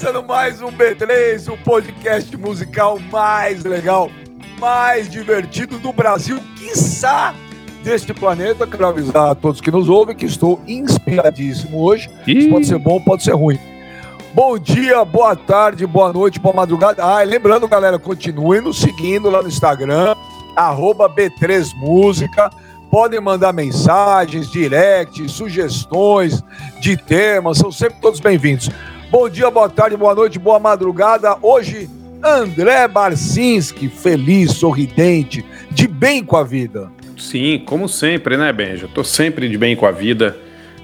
Começando mais um B3, o podcast musical mais legal, mais divertido do Brasil, quiçá deste planeta. Quero avisar a todos que nos ouvem que estou inspiradíssimo hoje. Isso pode ser bom, pode ser ruim. Bom dia, boa tarde, boa noite, boa madrugada. Ah, lembrando, galera, continuem nos seguindo lá no Instagram, arroba B3Música. Podem mandar mensagens, directs, sugestões de temas, são sempre todos bem-vindos. Bom dia, boa tarde, boa noite, boa madrugada. Hoje, André Barcinski, feliz, sorridente, de bem com a vida. Sim, como sempre, né, Benja? Tô sempre de bem com a vida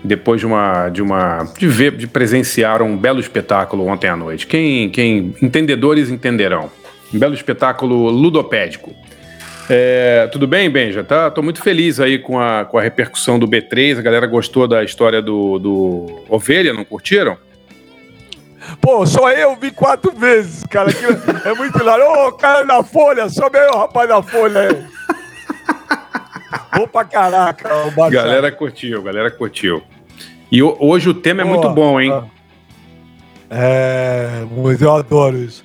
depois de uma de uma de ver de presenciar um belo espetáculo ontem à noite. Quem quem entendedores entenderão. Um belo espetáculo ludopédico. É, tudo bem, Benja? Tá, tô muito feliz aí com a, com a repercussão do B3. A galera gostou da história do, do Ovelha, não curtiram? Pô, só eu vi quatro vezes, cara. é muito hilário. Ô, oh, cara da Folha, sobe aí o rapaz da Folha aí. Bom pra caraca, o Galera curtiu, galera curtiu. E hoje o tema é muito bom, hein? É, muito, eu adoro isso.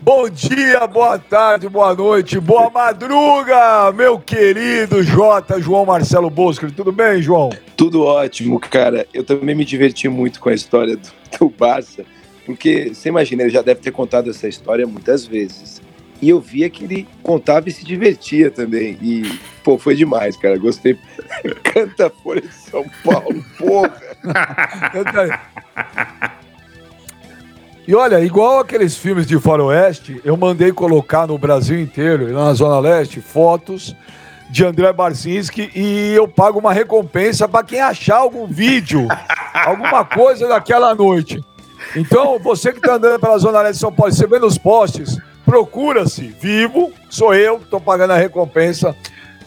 Bom dia, boa tarde, boa noite, boa madruga, meu querido Jota, João Marcelo Bosco. Tudo bem, João? Tudo ótimo, cara. Eu também me diverti muito com a história do, do Barça, porque você imagina, ele já deve ter contado essa história muitas vezes. E eu via que ele contava e se divertia também. E, pô, foi demais, cara. Gostei. Canta Folha de São Paulo, porra. E olha, igual aqueles filmes de faroeste, eu mandei colocar no Brasil inteiro, na Zona Leste, fotos de André Barcinski e eu pago uma recompensa para quem achar algum vídeo, alguma coisa daquela noite. Então, você que está andando pela Zona Leste de São Paulo, você vê nos postes, procura-se vivo, sou eu que estou pagando a recompensa.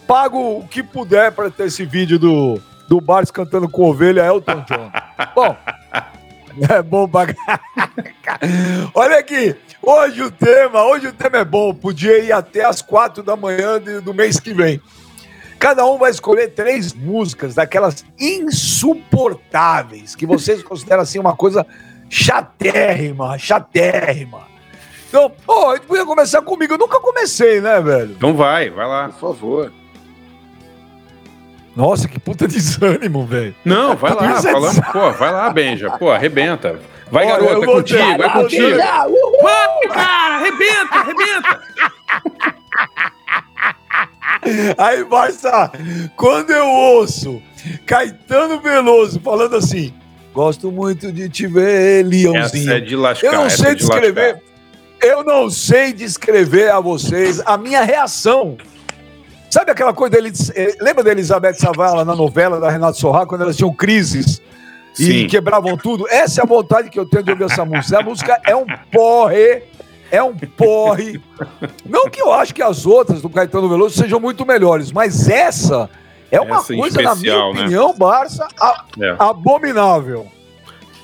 Pago o que puder para ter esse vídeo do, do Barça cantando com ovelha Elton John. Bom, É bom pra Olha aqui, hoje o tema, hoje o tema é bom, podia ir até as quatro da manhã do mês que vem. Cada um vai escolher três músicas daquelas insuportáveis, que vocês consideram assim uma coisa chatérrima, chatérrima. Então, pô, gente podia começar comigo. Eu nunca comecei, né, velho? Então vai, vai lá. Por favor. Nossa, que puta desânimo, velho. Não, vai lá, falando, pô, vai lá, Benja, pô, arrebenta. Vai, Olha, garoto, é contigo, é contigo. Vai, cara, arrebenta, arrebenta. Aí, Barça, quando eu ouço Caetano Veloso falando assim, gosto muito de te ver, Leãozinho. É de lascar, eu não sei é descrever, eu não sei descrever a vocês a minha reação Sabe aquela coisa dele. Eh, lembra da Elizabeth Savala na novela da Renato Sorra, quando elas tinham crises e Sim. quebravam tudo? Essa é a vontade que eu tenho de ouvir essa música. A música é um porre. É um porre. Não que eu acho que as outras do Caetano Veloso sejam muito melhores, mas essa é uma essa coisa, especial, na minha né? opinião, Barça, a, é. abominável.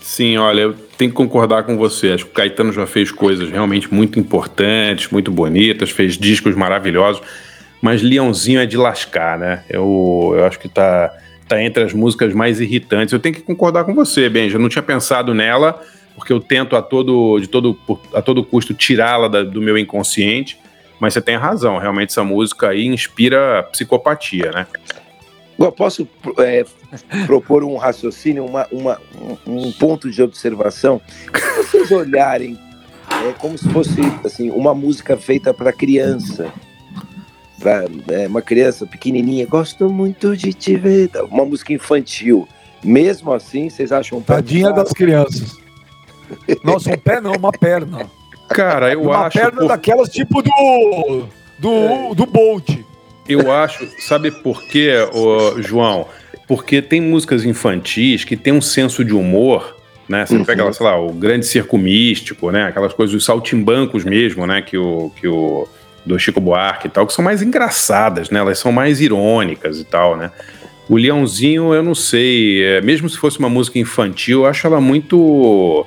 Sim, olha, eu tenho que concordar com você. Acho que o Caetano já fez coisas realmente muito importantes, muito bonitas, fez discos maravilhosos mas Leãozinho é de lascar, né? Eu, eu acho que tá, tá entre as músicas mais irritantes. Eu tenho que concordar com você, Benja. Eu não tinha pensado nela, porque eu tento a todo, de todo, a todo custo tirá-la do meu inconsciente. Mas você tem razão, realmente essa música aí inspira psicopatia, né? Eu posso é, propor um raciocínio, uma, uma, um, um ponto de observação. Se vocês olharem é como se fosse assim uma música feita para criança, para é, uma criança pequenininha, gosto muito de te ver, uma música infantil. Mesmo assim, vocês acham um Tadinha das crianças. Nossa, um pé não, uma perna. Cara, eu uma acho. Uma perna por... daquelas tipo do. do, do Bolt. Eu acho, sabe por quê, João? Porque tem músicas infantis que tem um senso de humor, né? Você uhum. pega, sei lá, o grande circo místico, né? Aquelas coisas, os saltimbancos mesmo, né? Que o, que o do Chico Buarque e tal, que são mais engraçadas, né? Elas são mais irônicas e tal, né? O Leãozinho, eu não sei, é, mesmo se fosse uma música infantil, eu acho ela muito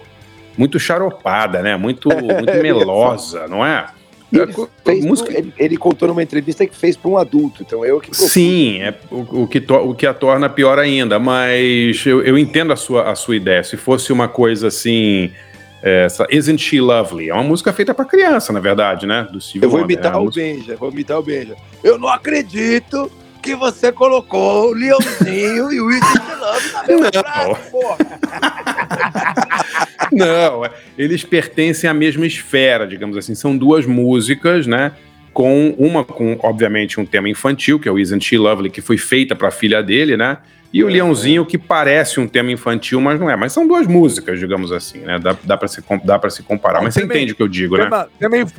muito charopada, né? Muito, muito melosa, não é? Ele, fez música... ele, ele, contou numa entrevista que fez para um adulto, então eu que procuro. Sim, é o, o, que to, o que a torna pior ainda, mas eu, eu entendo a sua, a sua ideia. Se fosse uma coisa assim, É, essa Isn't She Lovely? É uma música feita para criança, na verdade, né? Do Steve Eu vou imitar é o música... Benja, vou imitar o Benja. Eu não acredito que você colocou o Leãozinho e o Isn't She Lovely na mesma frase, porra. não, é, eles pertencem à mesma esfera, digamos assim. São duas músicas, né? Com uma com, obviamente, um tema infantil, que é o Isn't She Lovely, que foi feita para a filha dele, né? E o Leãozinho, que parece um tema infantil, mas não é. Mas são duas músicas, digamos assim, né? Dá, dá para se, dá se comparar. Mas você entende o que eu digo, tema, né? Tema,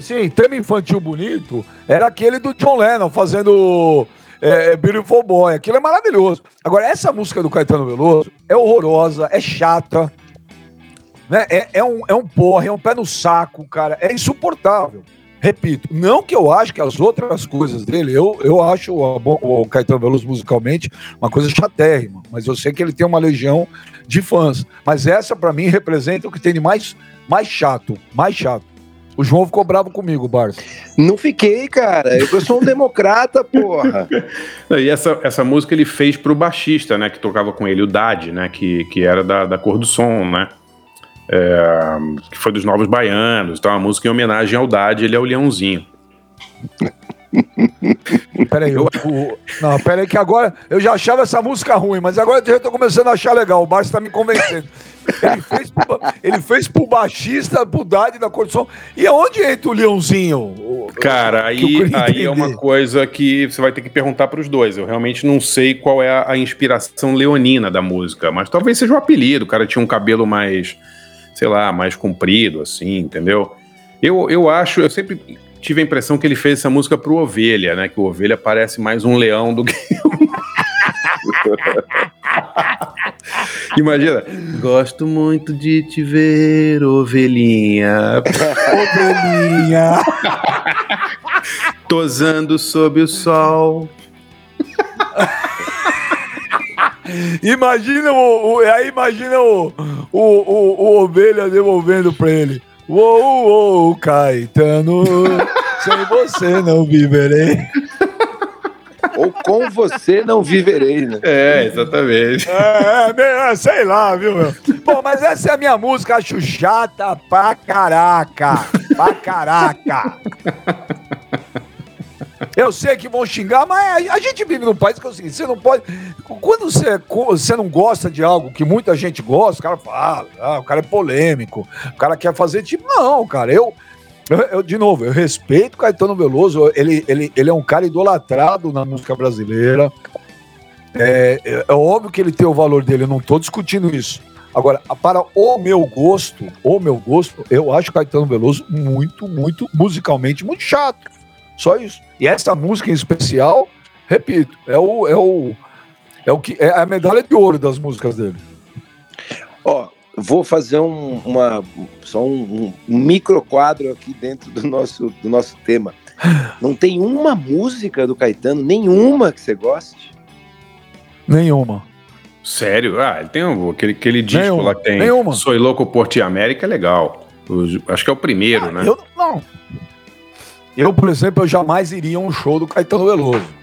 sim, tema infantil bonito era aquele do John Lennon fazendo é, Beautiful Boy. Aquilo é maravilhoso. Agora, essa música do Caetano Veloso é horrorosa, é chata. Né? É, é, um, é um porre, é um pé no saco, cara. É insuportável. Repito, não que eu acho que as outras coisas dele, eu, eu acho o, o Caetano Veloso musicalmente uma coisa chatérrima, mas eu sei que ele tem uma legião de fãs. Mas essa, para mim, representa o que tem de mais, mais chato, mais chato. O João ficou bravo comigo, Barça. Não fiquei, cara. Eu sou um democrata, porra. E essa, essa música ele fez pro baixista, né? Que tocava com ele, o Dad, né? Que, que era da, da cor do som, né? é, que foi dos Novos Baianos, então a música em homenagem ao Dade, ele é o Leãozinho. Peraí, eu, o, não, peraí, que agora eu já achava essa música ruim, mas agora eu tô começando a achar legal. O Barça tá me convencendo. Ele fez, pro, ele fez pro baixista, pro Dade da condição. E aonde entra o Leãozinho? Cara, aí, aí é uma coisa que você vai ter que perguntar para os dois. Eu realmente não sei qual é a, a inspiração leonina da música, mas talvez seja o apelido. O cara tinha um cabelo mais sei lá, mais comprido, assim, entendeu? Eu, eu acho, eu sempre tive a impressão que ele fez essa música pro Ovelha, né? Que o Ovelha parece mais um leão do que Imagina, gosto muito de te ver, ovelhinha. ovelhinha. Tosando sob o sol. Imagina o, o, aí imagina o, o, o, o ovelha devolvendo pra ele. Uou, uou, Caetano, sem você não viverei. Ou com você não viverei, né? É, exatamente. É, é, é sei lá, viu, meu? Bom, mas essa é a minha música, acho chata pra caraca. Pra caraca. Eu sei que vão xingar, mas a gente vive num país que é o seguinte: você não pode. Quando você, você não gosta de algo que muita gente gosta, o cara fala, ah, o cara é polêmico, o cara quer fazer tipo. Não, cara, eu. Eu, eu, de novo, eu respeito Caetano Veloso, ele, ele, ele é um cara idolatrado na música brasileira. É, é, é óbvio que ele tem o valor dele, eu não estou discutindo isso. Agora, para o meu gosto, o meu gosto, eu acho Caetano Veloso muito, muito, musicalmente, muito chato. Só isso. E essa música em especial, repito, é o, é o, é o que é a medalha de ouro das músicas dele. Ó, vou fazer um, uma só um, um, micro quadro aqui dentro do nosso, do nosso tema. Não tem uma música do Caetano, nenhuma que você goste? Nenhuma. Sério? Ah, ele tem um, aquele, aquele disco nenhuma, lá que tem nenhuma. Soy Louco por Ti América, é legal. acho que é o primeiro, ah, né? Eu, não, eu, por exemplo, eu jamais iria a um show do Caetano Veloso.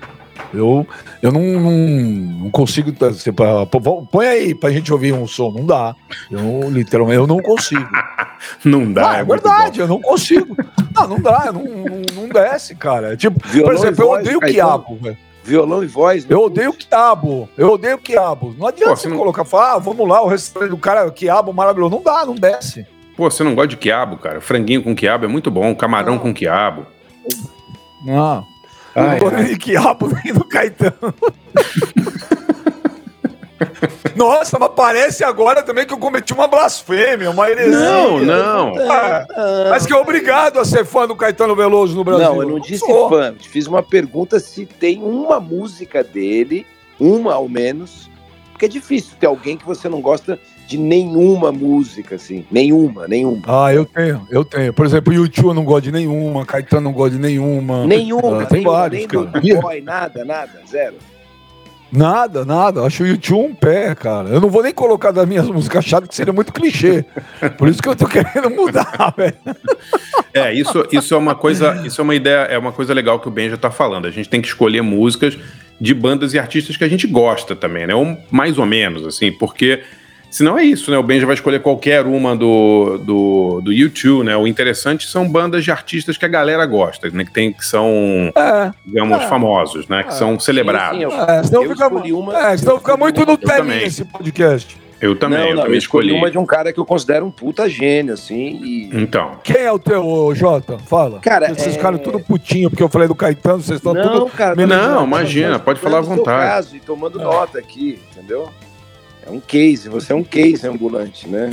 Eu, eu não, não, não consigo. Assim, pra, põe aí pra gente ouvir um som. Não dá. Eu, literalmente, eu não consigo. não dá. Ah, é, é verdade, eu não consigo. Não, não dá, não, não, não desce, cara. Tipo, Violão por exemplo, eu odeio o quiabo, velho. Violão e voz. Eu odeio o quiabo. Eu odeio o quiabo. Não adianta Pô, você não... colocar, falar, ah, vamos lá, o restaurante do cara, quiabo maravilhoso. Não dá, não desce. Pô, você não gosta de quiabo, cara? Franguinho com quiabo é muito bom. Camarão não. com quiabo. Não. Ai, não ai. quiabo nem do Caetano. Nossa, mas parece agora também que eu cometi uma blasfêmia, uma heresia. Não, não. Ah, mas que é obrigado a ser fã do Caetano Veloso no Brasil. Não, eu não disse fã. Te fiz uma pergunta se tem uma música dele, uma ao menos, porque é difícil ter alguém que você não gosta de nenhuma música, assim. Nenhuma, nenhuma. Ah, eu tenho, eu tenho. Por exemplo, YouTube eu não gosto de nenhuma, Caetano não gosta de nenhuma. Nenhuma, ah, tem nenhuma, vários, nem cara. do boy, nada, nada, zero. Nada, nada. Acho o YouTube um pé, cara. Eu não vou nem colocar das minhas músicas chatas, que seria muito clichê. Por isso que eu tô querendo mudar, velho. É, isso, isso é uma coisa, isso é uma ideia, é uma coisa legal que o Ben já tá falando. A gente tem que escolher músicas de bandas e artistas que a gente gosta também, né? Ou mais ou menos, assim, porque Senão é isso, né? O Ben já vai escolher qualquer uma do, do, do YouTube, né? O interessante são bandas de artistas que a galera gosta, né? Que, tem, que são, é, digamos, é, famosos, né? Que são é. celebrados. Sim, sim, eu, é, senão eu fica, uma, é, senão fica muito no telinha esse podcast. Eu também, não, eu não, também eu escolhi. uma de um cara que eu considero um puta gênio, assim. E... Então. Quem é o teu, Jota? Fala. Cara, Vocês é... ficaram tudo putinho, porque eu falei do Caetano, vocês estão tudo. Cara, não, imagina, pode falar à vontade. Caso, e tomando é. nota aqui, entendeu? É um case, você é um case ambulante, né?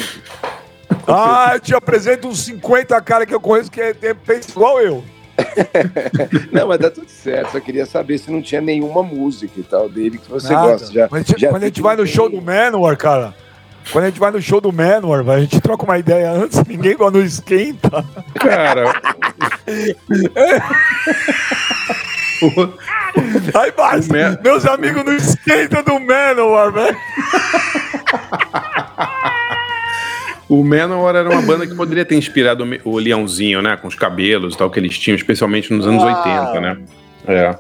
ah, eu te apresento uns 50 caras que eu conheço que pensa igual eu. não, mas dá tudo certo. Só queria saber se não tinha nenhuma música e tal dele que você Nada. gosta. Já, quando a gente, já quando a gente vai no show do Manowar, cara, quando a gente vai no show do Manowar, a gente troca uma ideia antes, ninguém não esquenta. Cara. Aí basta, Man... meus amigos não esquentam do Manowar, velho. O Manowar era uma banda que poderia ter inspirado o Leãozinho, né? Com os cabelos e tal que eles tinham, especialmente nos anos ah. 80, né? É.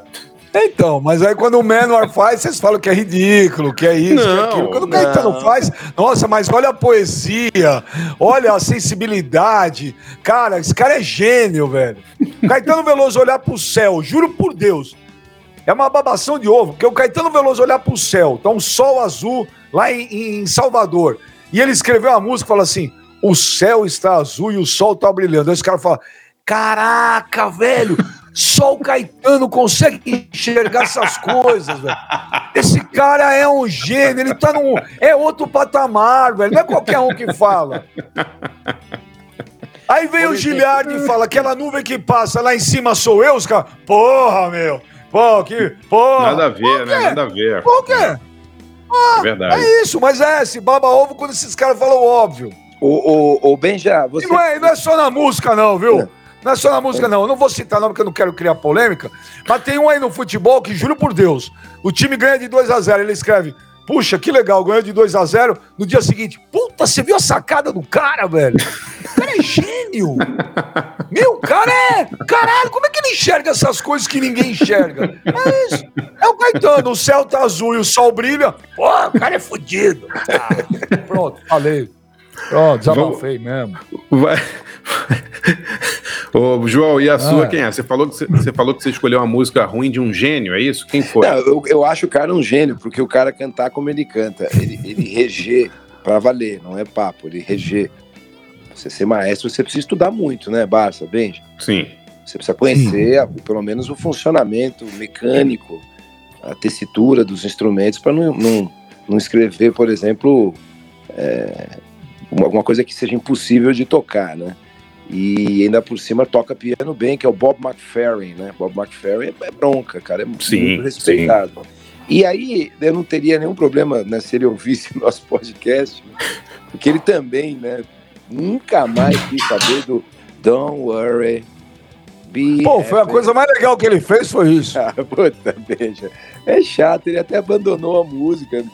Então, mas aí quando o Menor faz, vocês falam que é ridículo, que é isso, não, que é aquilo. Quando o Caetano faz, nossa, mas olha a poesia, olha a sensibilidade. Cara, esse cara é gênio, velho. Caetano Veloso olhar pro céu, juro por Deus, é uma babação de ovo, porque o Caetano Veloso olhar pro céu, tá um sol azul lá em, em Salvador, e ele escreveu uma música e fala assim: o céu está azul e o sol tá brilhando. Aí os caras falam: caraca, velho, só o Caetano consegue enxergar essas coisas, velho. Esse cara é um gênio, ele tá num. É outro patamar, velho. Não é qualquer um que fala. Aí vem o Giliardi e fala: aquela nuvem que passa lá em cima sou eu, os caras. Porra, meu. Pô, que. Porra. Nada a ver, né? Nada a ver. Por quê? Ah, é verdade. É isso, mas é, se baba ovo quando esses caras falam óbvio. O, o, o Benja, você. E não, é, não é só na música, não, viu? É. Não é só na música, não. Eu não vou citar nome porque eu não quero criar polêmica. Mas tem um aí no futebol que, juro por Deus, o time ganha de 2 a 0 Ele escreve: Puxa, que legal, ganhou de 2 a 0 No dia seguinte, puta, você viu a sacada do cara, velho? O cara é gênio. Meu, o cara é. Caralho, como é que ele enxerga essas coisas que ninguém enxerga? É isso. É o Caetano, o céu tá azul e o sol brilha. Pô, o cara é fodido. Ah, pronto, falei. Pronto, desabafei mesmo. Vai. Ô, João, e a sua ah. quem é? Você falou, que você, você, falou que você escolheu uma música ruim de um gênio, é isso? Quem foi? Não, eu, eu acho o cara um gênio, porque o cara cantar como ele canta, ele, ele reger pra valer, não é papo, ele reger. Você ser maestro, você precisa estudar muito, né, Barça, Benja? Sim. Você precisa conhecer, a, pelo menos, o funcionamento mecânico, a tessitura dos instrumentos, para não, não, não escrever, por exemplo, é, alguma coisa que seja impossível de tocar, né? E ainda por cima toca piano bem, que é o Bob McFerrin, né? Bob McFerrin é, bronca, cara, é sim, muito respeitado. Sim. E aí eu não teria nenhum problema né, se ele ouvisse o nosso podcast, porque ele também, né? Nunca mais quis saber do Don't Worry, Pô, foi a coisa mais legal que ele fez, foi isso. Ah, puta, beija. É chato, ele até abandonou a música.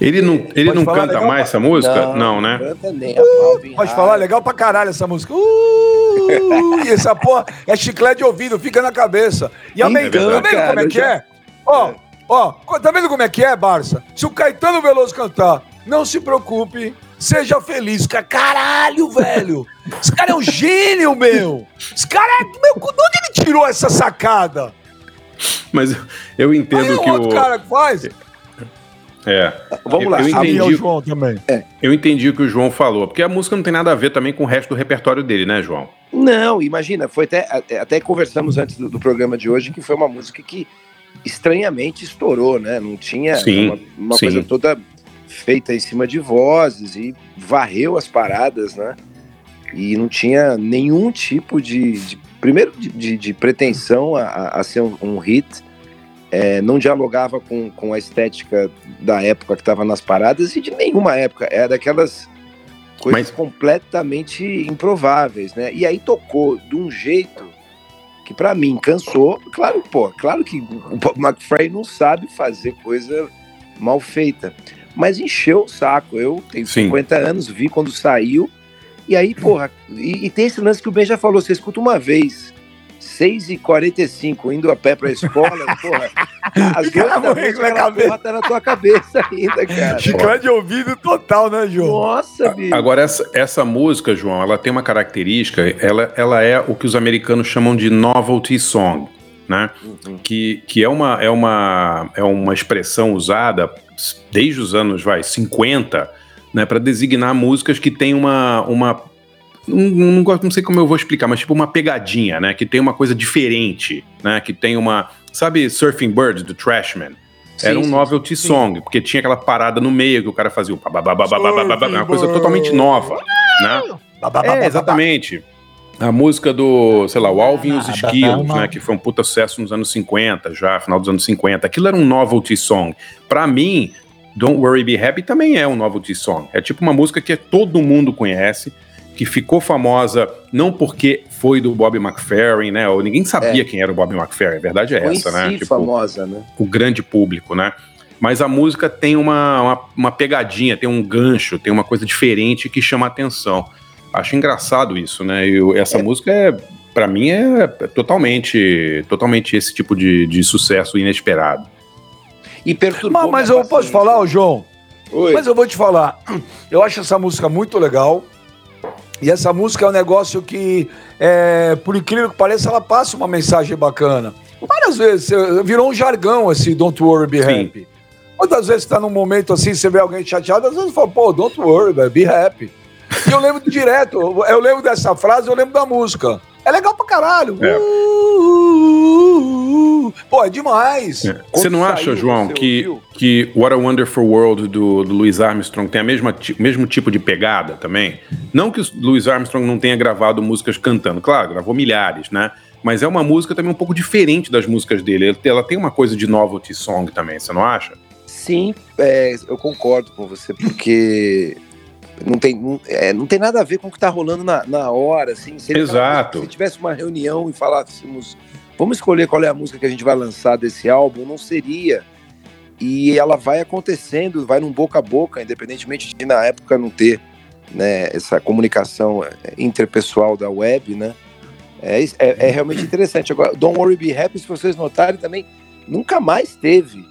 Ele não, ele não canta mais pra... essa música? Não, não né? Canta nem uh, pode falar, legal pra caralho essa música. Uh, e essa porra é chiclete de ouvido, fica na cabeça. E a Mengão, tá vendo como é que é? Ó, ó, tá vendo como é que é, Barça? Se o Caetano Veloso cantar, não se preocupe, Seja feliz. Caralho, velho. Esse cara é um gênio, meu. Esse cara é. Meu, de onde ele tirou essa sacada? Mas eu entendo Aí, que o. cara que faz. É. Vamos lá, eu entendi, o João também. É. Eu entendi o que o João falou, porque a música não tem nada a ver também com o resto do repertório dele, né, João? Não, imagina, foi até, até conversamos antes do, do programa de hoje que foi uma música que estranhamente estourou, né? Não tinha sim, uma, uma coisa toda feita em cima de vozes e varreu as paradas, né? E não tinha nenhum tipo de, de primeiro de, de, pretensão a, a ser um, um hit, é, não dialogava com, com a estética da época que estava nas paradas e de nenhuma época, era daquelas coisas Mas... completamente improváveis, né? E aí tocou de um jeito que para mim cansou. Claro, pô, claro que o Bob McFerrin não sabe fazer coisa mal feita, mas encheu o saco. Eu tenho Sim. 50 anos, vi quando saiu. E aí, porra, e, e, tem esse lance que o Ben já falou: você escuta uma vez, 6h45, indo a pé pra escola, porra. Às vezes aquela porra tá na tua cabeça ainda, cara. Chiclete de ouvido total, né, João? Nossa, bicho. Agora, essa, essa música, João, ela tem uma característica, ela, ela é o que os americanos chamam de novelty song, né? Uhum. Que, que é, uma, é, uma, é uma expressão usada desde os anos, vai, 50, né, para designar músicas que têm uma, uma não, não, gosto- não sei como eu vou explicar, mas tipo uma pegadinha, né? Que tem uma coisa diferente, né? Que tem uma. Sabe Surfing Bird do Trashman? Era Sim, um sim, novelty sim. song, porque tinha aquela parada no meio que o cara fazia o uma coisa totalmente nova, né? É, exatamente. A música do, sei lá, o Alvin e os Esquilos, né? Que foi um puta sucesso nos anos 50, já, final dos anos 50. Aquilo era um novelty song. Pra mim, Don't Worry Be Happy também é um novelty song. É tipo uma música que todo mundo conhece, que ficou famosa não porque foi do Bob McFerrin, né? Ou ninguém sabia quem era o Bob McFerrin. A verdade é essa, né? Conheci famosa, né? o grande público, né? Mas a música tem uma, uma, uma pegadinha, tem um gancho, tem uma coisa diferente que chama a atenção. Acho engraçado isso, né? E eu- essa música é, para mim, é totalmente, totalmente esse tipo de, de sucesso inesperado. E perturbou Mas, mas eu posso falar, ô, João? Oi. Mas eu vou te falar, eu acho essa música muito legal. E essa música é um negócio que, é, por incrível que pareça, ela passa uma mensagem bacana. Várias vezes, virou um jargão esse Don't Worry, Be Sim. Happy. Quantas vezes tá num momento assim, você vê alguém chateado, às vezes fala, pô, Don't Worry, Be Happy. E eu lembro direto, eu lembro dessa frase, eu lembro da música. É legal pra caralho. É. Uh, uh, uh. Pô, é demais. Você não acha, saiu, João, que, ouviu? que What a Wonderful World do, do Louis Armstrong tem a mesma mesmo tipo de pegada também? Não que o Louis Armstrong não tenha gravado músicas cantando, claro, gravou milhares, né? Mas é uma música também um pouco diferente das músicas dele. Ela- Ela tem uma coisa de novelty song também, você não acha? Sim, é, eu concordo com você, porque não tem, é, não tem nada a ver com o que tá rolando na, na hora, assim. Se Exato. falasse- se tivesse uma reunião e falássemos, vamos escolher qual é a música que a gente vai lançar desse álbum, não seria. E ela vai acontecendo, vai num boca a boca, independentemente de na época não ter né, essa comunicação é, interpessoal da web, né? É, é, é realmente interessante. Agora, Don't Worry Be Happy, se vocês notarem também, nunca mais teve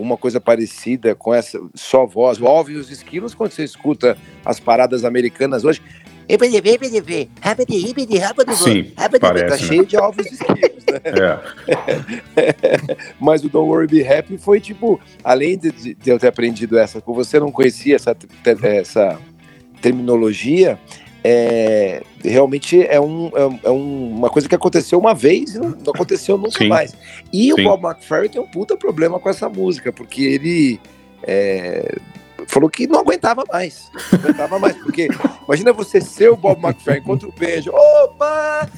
uma coisa parecida com essa só voz. O e os Esquilos, quando você escuta as paradas americanas hoje, Sim, tá parece, né? cheio de Alvin e os Esquilos, né? É. Mas o Don't Worry Be Happy foi tipo, além de, de eu ter aprendido essa, você não conhecia essa, essa terminologia, é, realmente é, um, é é um- uma coisa que aconteceu uma vez e não, não aconteceu nunca Sim. mais. E Sim. o Bob McFerrin tem um puta problema com essa música, porque ele é, falou que não aguentava mais. Não aguentava mais, porque imagina você ser o Bob McFerrin contra o beijo. Opa!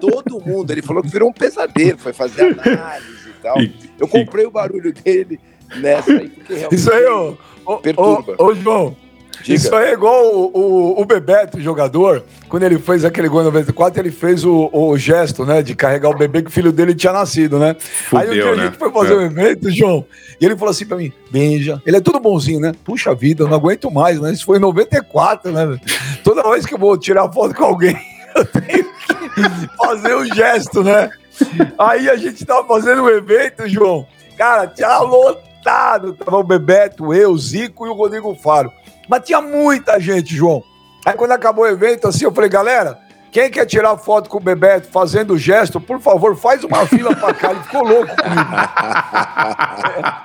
Todo mundo, ele falou que virou um pesadelo, foi fazer análise e tal. E- Eu comprei o barulho dele nessa aí, porque realmente. Isso aí, ô, ô, Perturba. ô, ô, João. Diga. Isso aí é igual o, o, o Bebeto, o jogador, quando ele fez aquele gol em 94, ele fez o, o gesto, né, de carregar o bebê que o filho dele tinha nascido, né? aí um dia Fudeu, a né? gente foi fazer É. um evento, João, e ele falou assim pra mim, Benja, ele é tudo bonzinho, né? Puxa vida, eu não aguento mais, né? Isso foi em 94, né? Toda vez que eu vou tirar foto com alguém, eu tenho que fazer o gesto, né? Aí a gente tava fazendo um evento, João, cara, tinha lotado, tava o Bebeto, eu, o Zico e o Rodrigo Faro. Mas tinha muita gente, João. Aí quando acabou o evento, assim, eu falei, galera, quem quer tirar foto com o Bebeto fazendo gesto, por favor, faz uma fila pra cá. Ele ficou louco comigo.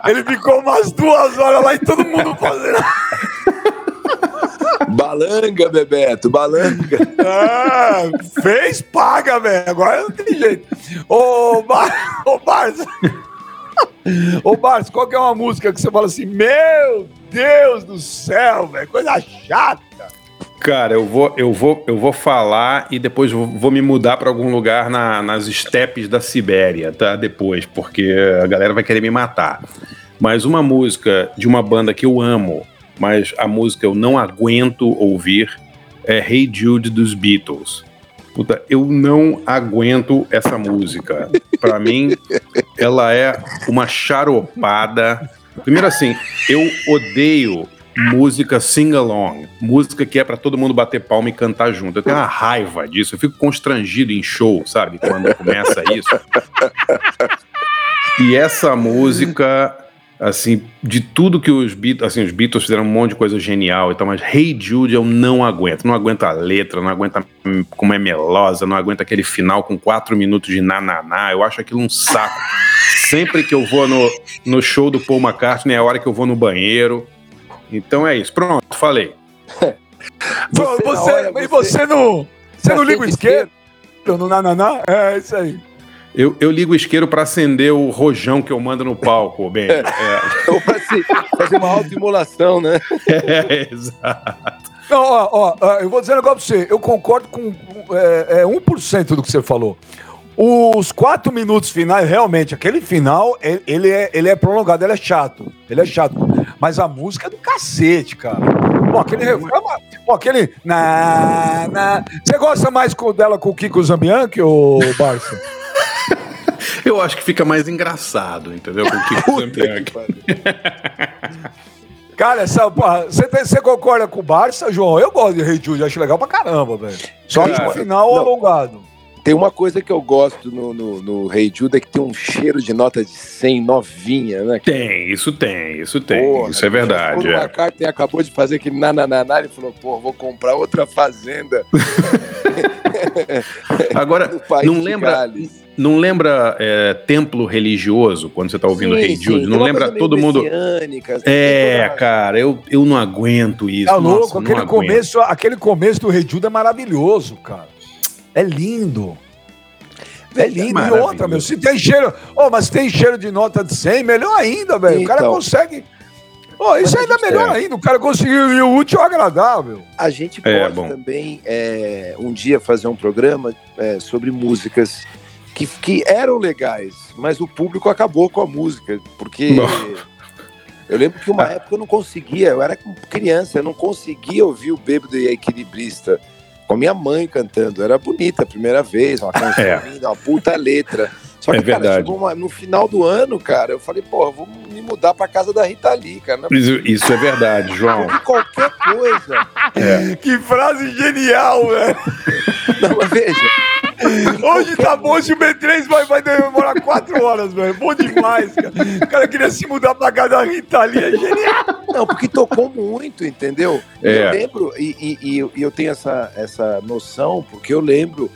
Ele ficou umas duas horas lá e todo mundo fazendo. Balanga, Bebeto, balanga. Ah, fez, paga, velho. Agora não tem jeito. Ô, Bar... Ô Barça. Ô, Barça, qual que é uma música que você fala assim, meu Deus do céu, velho, coisa chata. Cara, eu vou, eu vou, eu vou falar e depois vou, vou me mudar para algum lugar na- nas estepes da Sibéria, tá? Depois, porque a galera vai querer me matar. Mas uma música de uma banda que eu amo, mas a música eu não aguento ouvir, é Hey Jude dos Beatles. Puta, eu não aguento essa música. Pra mim, ela é uma charopada. Primeiro assim, eu odeio música sing-along, música que é para todo mundo bater palma e cantar junto. Eu tenho uma raiva disso, eu fico constrangido em show, sabe? Quando começa isso. E essa música assim, de tudo que os Beatles, assim, os Beatles fizeram um monte de coisa genial, então, mas Hey Jude eu não aguento, não aguento a letra, não aguento como é melosa, não aguento aquele final com quatro minutos de nananá, eu acho aquilo um saco. Sempre que eu vou no, no show do Paul McCartney é a hora que eu vou no banheiro. Então é isso, pronto, falei. você, você, hora, você, e você não, você não liga o esquerdo no nananá? É isso aí. Eu, eu ligo o isqueiro para acender o rojão que eu mando no palco, bem. É. é. Ou para fazer uma autoimolação, né? É, exato. Não, ó, ó, eu vou dizer um negócio pra você. Eu concordo com é, é, 1% do que você falou. Os quatro minutos finais, realmente, aquele final, ele é, ele é prolongado, ele é chato. Ele é chato. Mas a música é do cacete, cara. Pô, aquele refrão, pô, aquele. Na, na... Você gosta mais dela com o Kiko Zambianchi, ou Barça? Eu acho que fica mais engraçado, entendeu? Com o Kiko Zambianchi. Cara, essa, porra, você, você concorda com o Barça, João? Eu gosto de Rei Jude, acho legal pra caramba, velho. Só que no final não, alongado. Tem uma coisa que eu gosto no, no, no Rei Jude é que tem um cheiro de nota de 100 novinha, né? Tem, isso tem, isso tem. Porra, isso é verdade. Quando é. o McCartney acabou de fazer aquele nanananá, ele falou, pô, vou comprar outra fazenda. Agora, não lembra... Gales não lembra é, templo religioso quando você está ouvindo sim, Rei hey Jude? Não lembra todo mundo. É, toda... cara, eu, eu não aguento isso. Tá louco, aquele começo, aquele começo do Rei Jude é maravilhoso, cara. É lindo. É lindo. É e outra, meu, se tem cheiro. Oh, mas tem cheiro de nota de 100, melhor ainda, velho. Então, o cara então. consegue. Oh, isso ainda é melhor ainda. O cara conseguiu ir o útil agradável. A gente é, pode também é, um dia fazer um programa é, sobre músicas que, que eram legais, mas o público acabou com a música, porque eu lembro que uma ah. época eu não conseguia, eu era criança, eu não conseguia ouvir o Bêbado e a Equilibrista com a minha mãe cantando. Era bonita a primeira vez, uma canção é. linda, uma puta letra. Só que, é cara, verdade. Uma, no final do ano, cara, eu falei, pô, vou me mudar pra casa da Rita Lee, cara. É isso, isso, é verdade, João. Qualquer coisa. É. Que frase genial, velho. Não, mas veja, Hoje tá bom, se o B3 vai, vai demorar quatro horas, velho. Bom demais, cara. O cara queria se mudar pra casa da Rita ali, é genial. Não, porque tocou muito, entendeu? É. Eu lembro, e, e, e, eu tenho essa, essa noção, porque eu lembro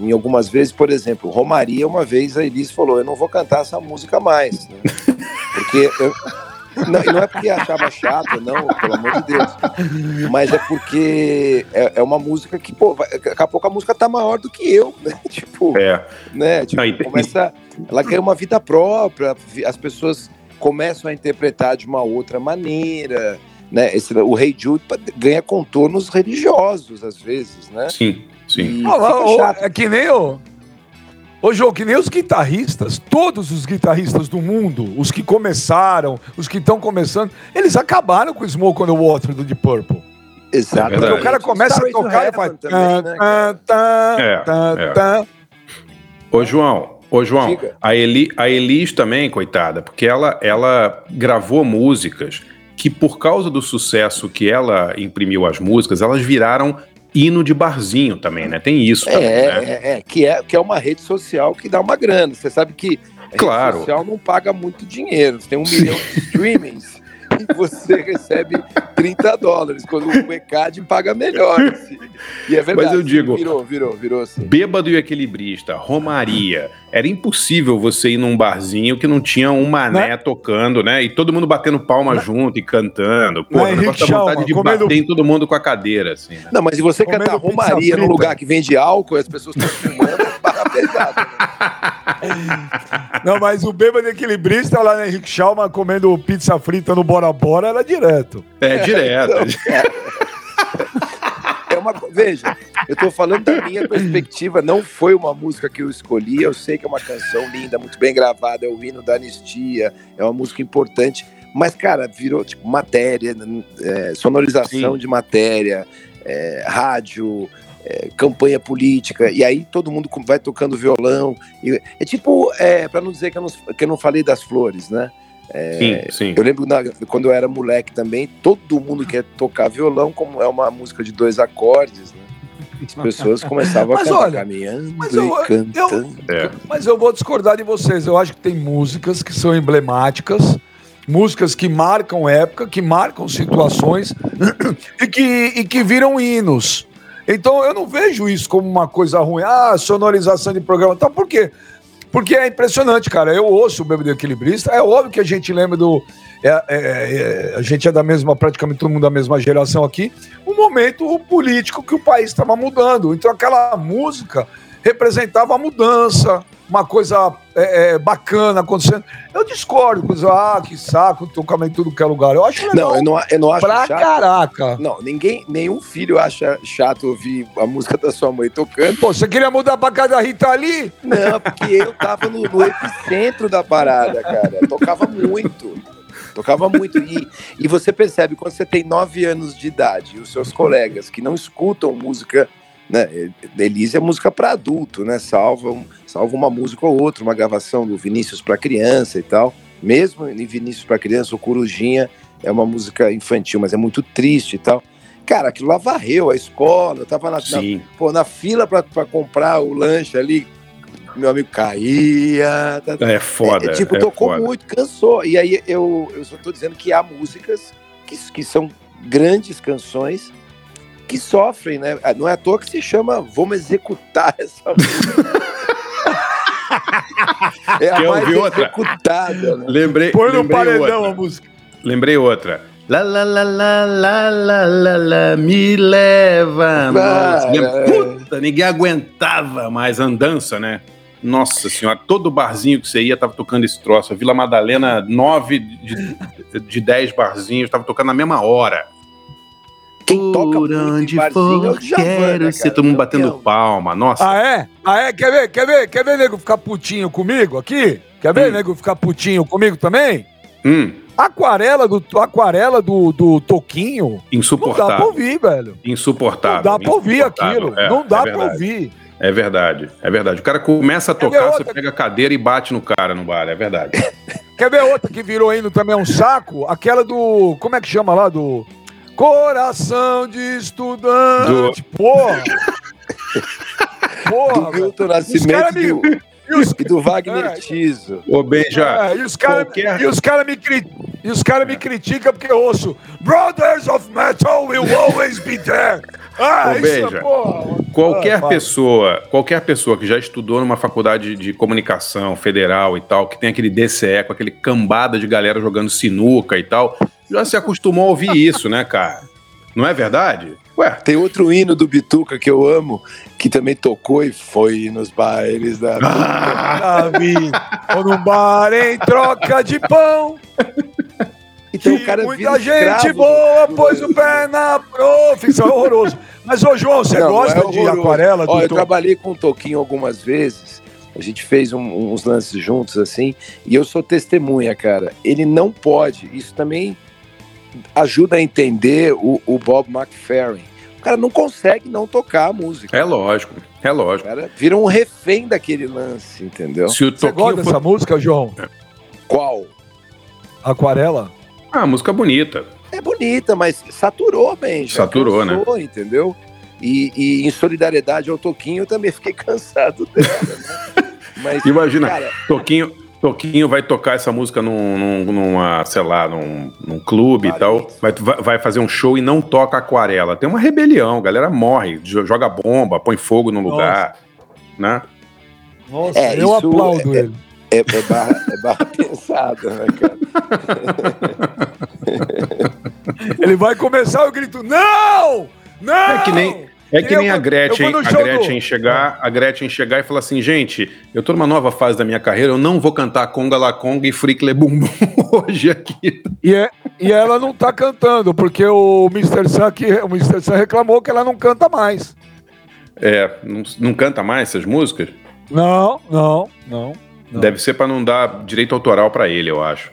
em, algumas vezes, por exemplo, Romaria, uma vez a Elis falou: Eu não vou cantar essa música mais. Né? Porque eu, não, não é porque achava chato, não, pelo amor de Deus. Mas é porque é, é uma música que, pô, vai, daqui a pouco a música tá maior do que eu, né? Tipo, é. né? Tipo, não, começa, ela ganha uma vida própria, as pessoas começam a interpretar de uma outra maneira, né? Esse, o Rei Jude ganha contornos religiosos às vezes, né? Sim, sim. Ah, é que nem o Ô, João, que nem os guitarristas, todos os guitarristas do mundo, os que começaram, os que estão começando, eles acabaram com o Smoke on the Water do Deep Purple. Exato. Porque o cara começa a tocar e faz. Né, é, é. Ô, João, Ô, João, a, Eli, a Elis também, coitada, porque ela, ela gravou músicas que, por causa do sucesso que ela imprimiu as músicas, elas viraram hino de barzinho também, né? Tem isso. Também, é, né? é, é, que é, que é uma rede social que dá uma grana. Você sabe que a claro. rede social não paga muito dinheiro. Você tem um milhão de streamings e você recebe 30 dólares, quando o ECAD paga melhor. Assim. E é verdade. Mas eu digo, virou, virou, virou assim. Bêbado e equilibrista, Romaria. Era impossível você ir num barzinho que não tinha um mané né? tocando, né? E todo mundo batendo palma né? junto e cantando. Pô, o negócio da vontade de comendo... bater em todo mundo com a cadeira, assim. Né? Não, mas se você comendo cantar Romaria num lugar que vende álcool e as pessoas estão fumando, é pesado. Né? Não, mas o bêbado equilibrista lá na Henrique Schalman comendo pizza frita no Bora Bora era direto. É, direto. Então, é. é uma, veja, eu estou falando da minha perspectiva, não foi uma música que eu escolhi, eu sei que é uma canção linda, muito bem gravada, é o hino da anistia, é uma música importante, mas, cara, virou tipo matéria, é, sonorização Sim. de matéria, é, rádio, é, campanha política, e aí todo mundo vai tocando violão. E, é tipo, é, para não dizer que eu não, que eu não falei das flores, né? É, Sim, sim. Eu lembro na- quando eu era moleque também, todo mundo quer tocar violão, como é uma música de dois acordes, né? As pessoas começavam Mas a cantar olha, caminhando mas eu- e cantando. É. Mas eu vou discordar de vocês. Eu acho que tem músicas que são emblemáticas, músicas que marcam época, que marcam situações e que, e que viram hinos. Então eu não vejo isso como uma coisa ruim. Ah, sonorização de programa. Tá, por quê? Porque é impressionante, cara. Eu ouço o do Equilibrista. É óbvio que a gente lembra do. é- é- é- a gente é da mesma, praticamente todo mundo da mesma geração aqui. Um momento político que o país estava mudando. Então aquela música representava a mudança, uma coisa é, é, bacana acontecendo. Eu discordo, coisa, ah, que saco, tocamento em tudo que é lugar. Eu acho legal Não, eu não, eu não acho pra chato. caraca. Não, ninguém, nenhum filho acha chato ouvir a música da sua mãe tocando. Pô, você queria mudar pra casa da Rita ali? Não, porque eu tava no, no epicentro da parada, cara. Tocava muito. Tocava muito. E, e você percebe, quando você tem nove anos de idade, e os seus colegas que não escutam música, né? Elise é música para adulto, né? Salva, um- salva uma música ou outra, uma gravação do Vinícius para criança e tal. Mesmo em Vinícius para criança, o Corujinha é uma música infantil, mas é muito triste e tal. Cara, aquilo lá varreu a escola, eu tava na, na, pô, na fila pra, pra comprar o lanche ali, meu amigo caía. tá- É foda. é, tipo, é tocou foda. muito, cansou. E aí eu, eu só tô dizendo que há músicas que, que são grandes canções que sofrem, né? Ah, Não é à toa que se chama Vamos Executar essa música. é a Quer mais ouvir outra? executada, né? Lembrei, Põe no lembrei paredão outra. a música. Lembrei outra. Lá, lá, lá, lá, lá, lá, lá, lá, me leva. Nossa, Ah, é. Puta, ninguém aguentava mais a andança, né? Nossa senhora, todo barzinho que você ia tava tocando esse troço. A Vila Madalena, nove de, de dez barzinhos, tava tocando na mesma hora. Quem toca onde barzinho é for, Djavan, quero né, ser. Todo mundo batendo palma. Nossa. Ah, é? Ah, é? Quer ver? Quer ver? Quer ver, nego, ficar putinho comigo aqui? Quer ver, Hum. nego, ficar putinho comigo também? Hum, Aquarela do, aquarela do, do Toquinho. Não dá pra insuportável. ouvir, velho. Insuportável. Não dá pra ouvir insuportável. aquilo. É, não dá é pra ouvir. É verdade, é verdade. O cara começa a tocar, você pega a cadeira e bate no cara no bar, é verdade. Quer ver outra que virou hino também um saco? Aquela do. Como é que chama lá? Do. Coração de estudante. Porra! Porra! Do. Milton Nascimento caras e do, me. E os, e do Wagner É. Tiso. Ô, bem, já. é, e os caras qualquer- e os cara me, cri- e os cara me criticam porque eu ouço Brothers of Metal will always be there. Ah, Ô, isso Beija, é porra. Qualquer Ah, pessoa, qualquer pessoa que já estudou numa faculdade de comunicação federal e tal, que tem aquele DCE com aquele cambada de galera jogando sinuca e tal, já se acostumou a ouvir isso, né, cara? Não é verdade? Ué, Tem outro hino do Bituca que eu amo, que também tocou e foi nos bailes da. Davi, ou num bar em troca de pão. Então que o cara muita gente escravo boa do- pôs o pé na profissão. É horroroso. Mas, ô João, você Não, não gosta é de aquarela? Ó, eu Tom? trabalhei com o Toquinho algumas vezes. A gente fez um- uns lances juntos assim, e eu sou testemunha, cara. Ele não pode. Isso também ajuda a entender o, o Bob McFerrin. O cara não consegue não tocar a música. é lógico, é O lógico. cara vira um refém daquele lance, entendeu? Se o Você Toquinho gosta dessa for... música, João? Qual? Aquarela? Ah, música bonita. É bonita, mas saturou bem. já Saturou, né? cansou, entendeu? E, e em solidariedade ao Toquinho, eu também fiquei cansado dela, né? Mas, Imagina, cara, Toquinho, Toquinho vai tocar essa música num, num- numa, sei lá, num, num clube e tal, vai, vai- fazer um show e não toca aquarela. Tem uma rebelião, a galera morre, jo- joga bomba, põe fogo no lugar, né? Nossa, É, eu aplaudo é- ele. é, é barra, é barra pensada, né, cara? Ele vai começar, eu grito, não! Não! É que nem- É que Eu nem a Gretchen, a Gretchen chegar, a Gretchen chegar e falar assim, gente, eu tô numa nova fase da minha carreira, eu não vou cantar Conga La Conga e Fricle Bumbum hoje aqui. E, é- e ela não tá cantando, porque o Mr. Sun, aqui, o Mr. Sun reclamou que ela não canta mais. É, não, não canta mais essas músicas? Não, não, não. Não. Deve ser pra não dar direito autoral pra ele, eu acho.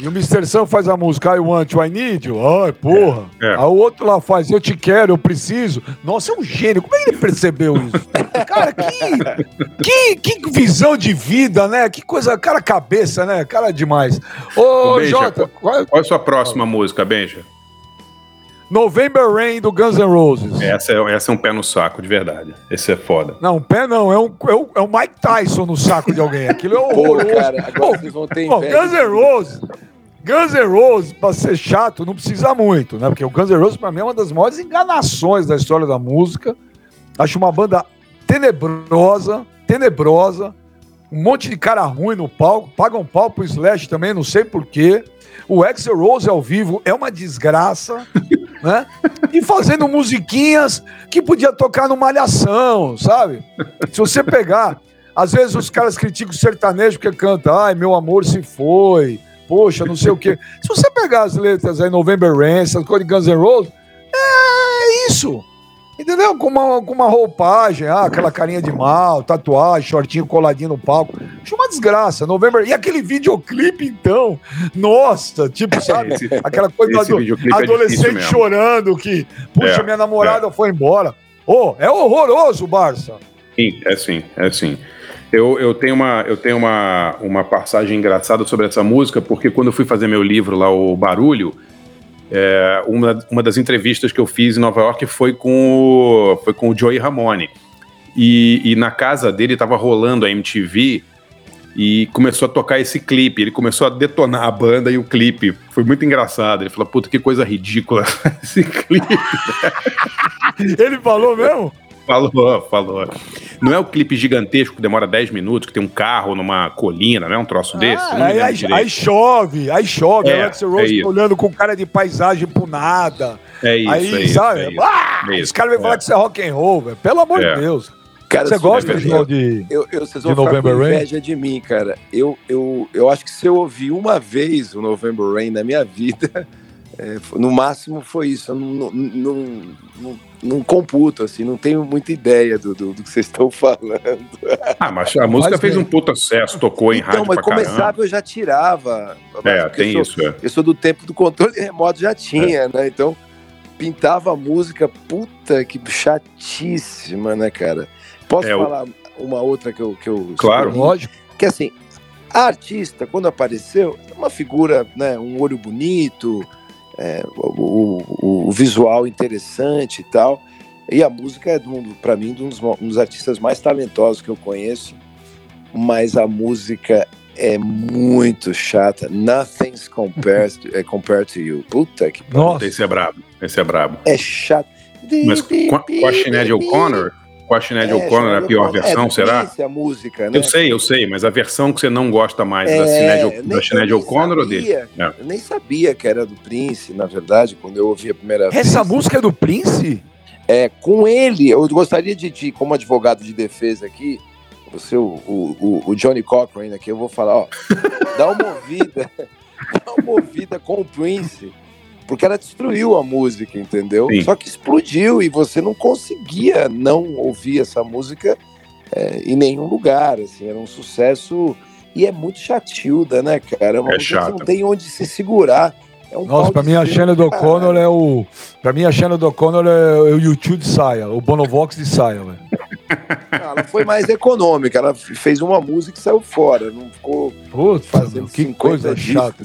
E o Mr. Sam faz a música I Want You, I Need You. Ai, porra. É, é. Aí o outro lá faz Eu Te Quero, Eu Preciso. Nossa, é um gênio. Como é que ele percebeu isso? cara, que, que, que visão de vida, né? Que coisa, cara cabeça, né? Cara demais. Ô, Benja, Jota, qual, Qual é a sua próxima música, Benja? November Rain do Guns N' Roses. Essa é, essa é um pé no saco, de verdade. Esse é foda. Não, pé não, é, um, é, um, é o Mike Tyson no saco de alguém. Aquilo é Pô, horroroso. cara, agora Pô, vocês vão ter Pô. Guns N' Roses. Guns N' Roses, pra ser chato, não precisa muito, né? Porque o Guns N' Roses, pra mim, é uma das maiores enganações da história da música. Acho uma banda tenebrosa, tenebrosa. Um monte de cara ruim no palco. Pagam um pau pro Slash também, não sei porquê. O Axel Rose ao vivo é uma desgraça, né? E fazendo musiquinhas que podia tocar no Malhação, sabe? Se você pegar, às vezes os caras criticam o sertanejo porque canta, ai, meu amor se foi, poxa, não sei o quê. Se você pegar as letras aí, November Rain, essas coisas de Guns N' Roses, é isso. Entendeu? Com uma, com uma roupagem, ah, aquela carinha de mal, tatuagem, shortinho coladinho no palco. Acho uma desgraça. November. E aquele videoclipe, então? Nossa, tipo, sabe? Esse- Aquela coisa ado- é adolescente mesmo. chorando que, puxa, É, minha namorada foi embora. Ô, é horroroso, Barça. Sim, é sim, é sim. Eu, eu tenho, uma, eu tenho uma, uma passagem engraçada sobre essa música, porque quando eu fui fazer meu livro lá, O Barulho, é, uma, uma das entrevistas que eu fiz em Nova York foi com o, foi com o Joey Ramone. E, e na casa dele estava rolando a MTV e começou a tocar esse clipe. Ele começou a detonar a banda e o clipe. Foi muito engraçado. Ele falou: Puta, que coisa ridícula esse clipe. Ele falou mesmo? Falou, falou. Não é o clipe gigantesco que demora 10 minutos, que tem um carro numa colina, não é um troço desse? Ah, Não me aí, aí, aí chove, aí chove. É, Axel é Rose isso. olhando com cara de paisagem pro nada. É isso, aí, é isso, sabe? é isso. Ah, É os isso, caras vêm é. falar que isso é rock and roll, velho. Pelo amor É. de Deus. Cara, Você gosta, é João, de. Eu, eu, vocês De vão ficar com November Rain? inveja de mim, cara. Eu, eu, eu acho que se eu ouvir uma vez o November Rain na minha vida, é, no máximo foi isso. Eu não, não, não, não, computo, assim, não tenho muita ideia do, do, do que vocês estão falando. Ah, mas a música Faz fez bem. um puta sucesso, tocou em então, rádio mas pra começava caramba. eu já tirava. É, tem eu sou, isso, é. Eu sou do tempo do controle remoto, já tinha, né? Então, pintava a música, puta que chatíssima, né, cara? Posso É, o- falar uma outra que eu. Que eu Claro. escolhi? Lógico. que assim, a artista, quando apareceu, é uma figura, né, um olho bonito, é, o, o- o visual interessante e tal. E a música é, para mim, um dos, um dos artistas mais talentosos que eu conheço, mas a música é muito chata. Nothing's compared to, é, compared to you. Puta que pariu. Nossa. Esse é brabo, esse é brabo. É chato. Mas com a, com a Sinead O'Connor, com a Sinead O'Onnor é a pior versão, é, será? A música, né? Eu sei, eu sei, mas a versão que você não gosta mais da É, da Sinead eu nem O'Connor ou dele? sabia. É. Eu nem sabia que era do Prince, na verdade, quando eu ouvi a primeira vez. Essa música é do Prince? É, com ele, eu gostaria de, de, como advogado de defesa aqui, você, o, o, o- o Johnny Cochran aqui, eu vou falar, ó, dá uma ouvida, dá uma ouvida com o Prince, porque ela destruiu a música, entendeu? Sim. Só que explodiu e você não conseguia não ouvir essa música é, em nenhum lugar, assim, era um sucesso e é muito chatilda, né, cara? É uma É música que chata. não tem onde se segurar. É um Nossa, pra mim a cima Shannon do O'Connor é o. Pra mim a Shannon O'Connor é o YouTube de saia, o Bonovox de saia, velho. Ela foi mais econômica, ela fez uma música e saiu fora, não ficou Puta, Fazendo meu, que 50 coisa discos. chata.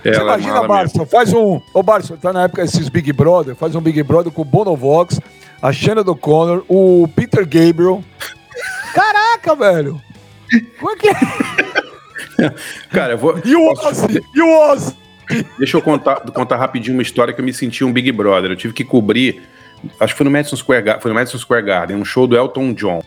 Você é imagina, mesmo. Barça, faz um. Ô, Barça, tá na época esses Big Brother, faz um Big Brother com o Bonovox, a Shannon O'Connor, o Peter Gabriel. Caraca, velho! Como é que é? Cara, eu vou. E o Ozzy? E o Ozzy? Deixa eu contar, contar rapidinho uma história que eu me senti um Big Brother. Eu tive que cobrir, acho que foi no Madison Square, foi no Madison Square Garden, um show do Elton John.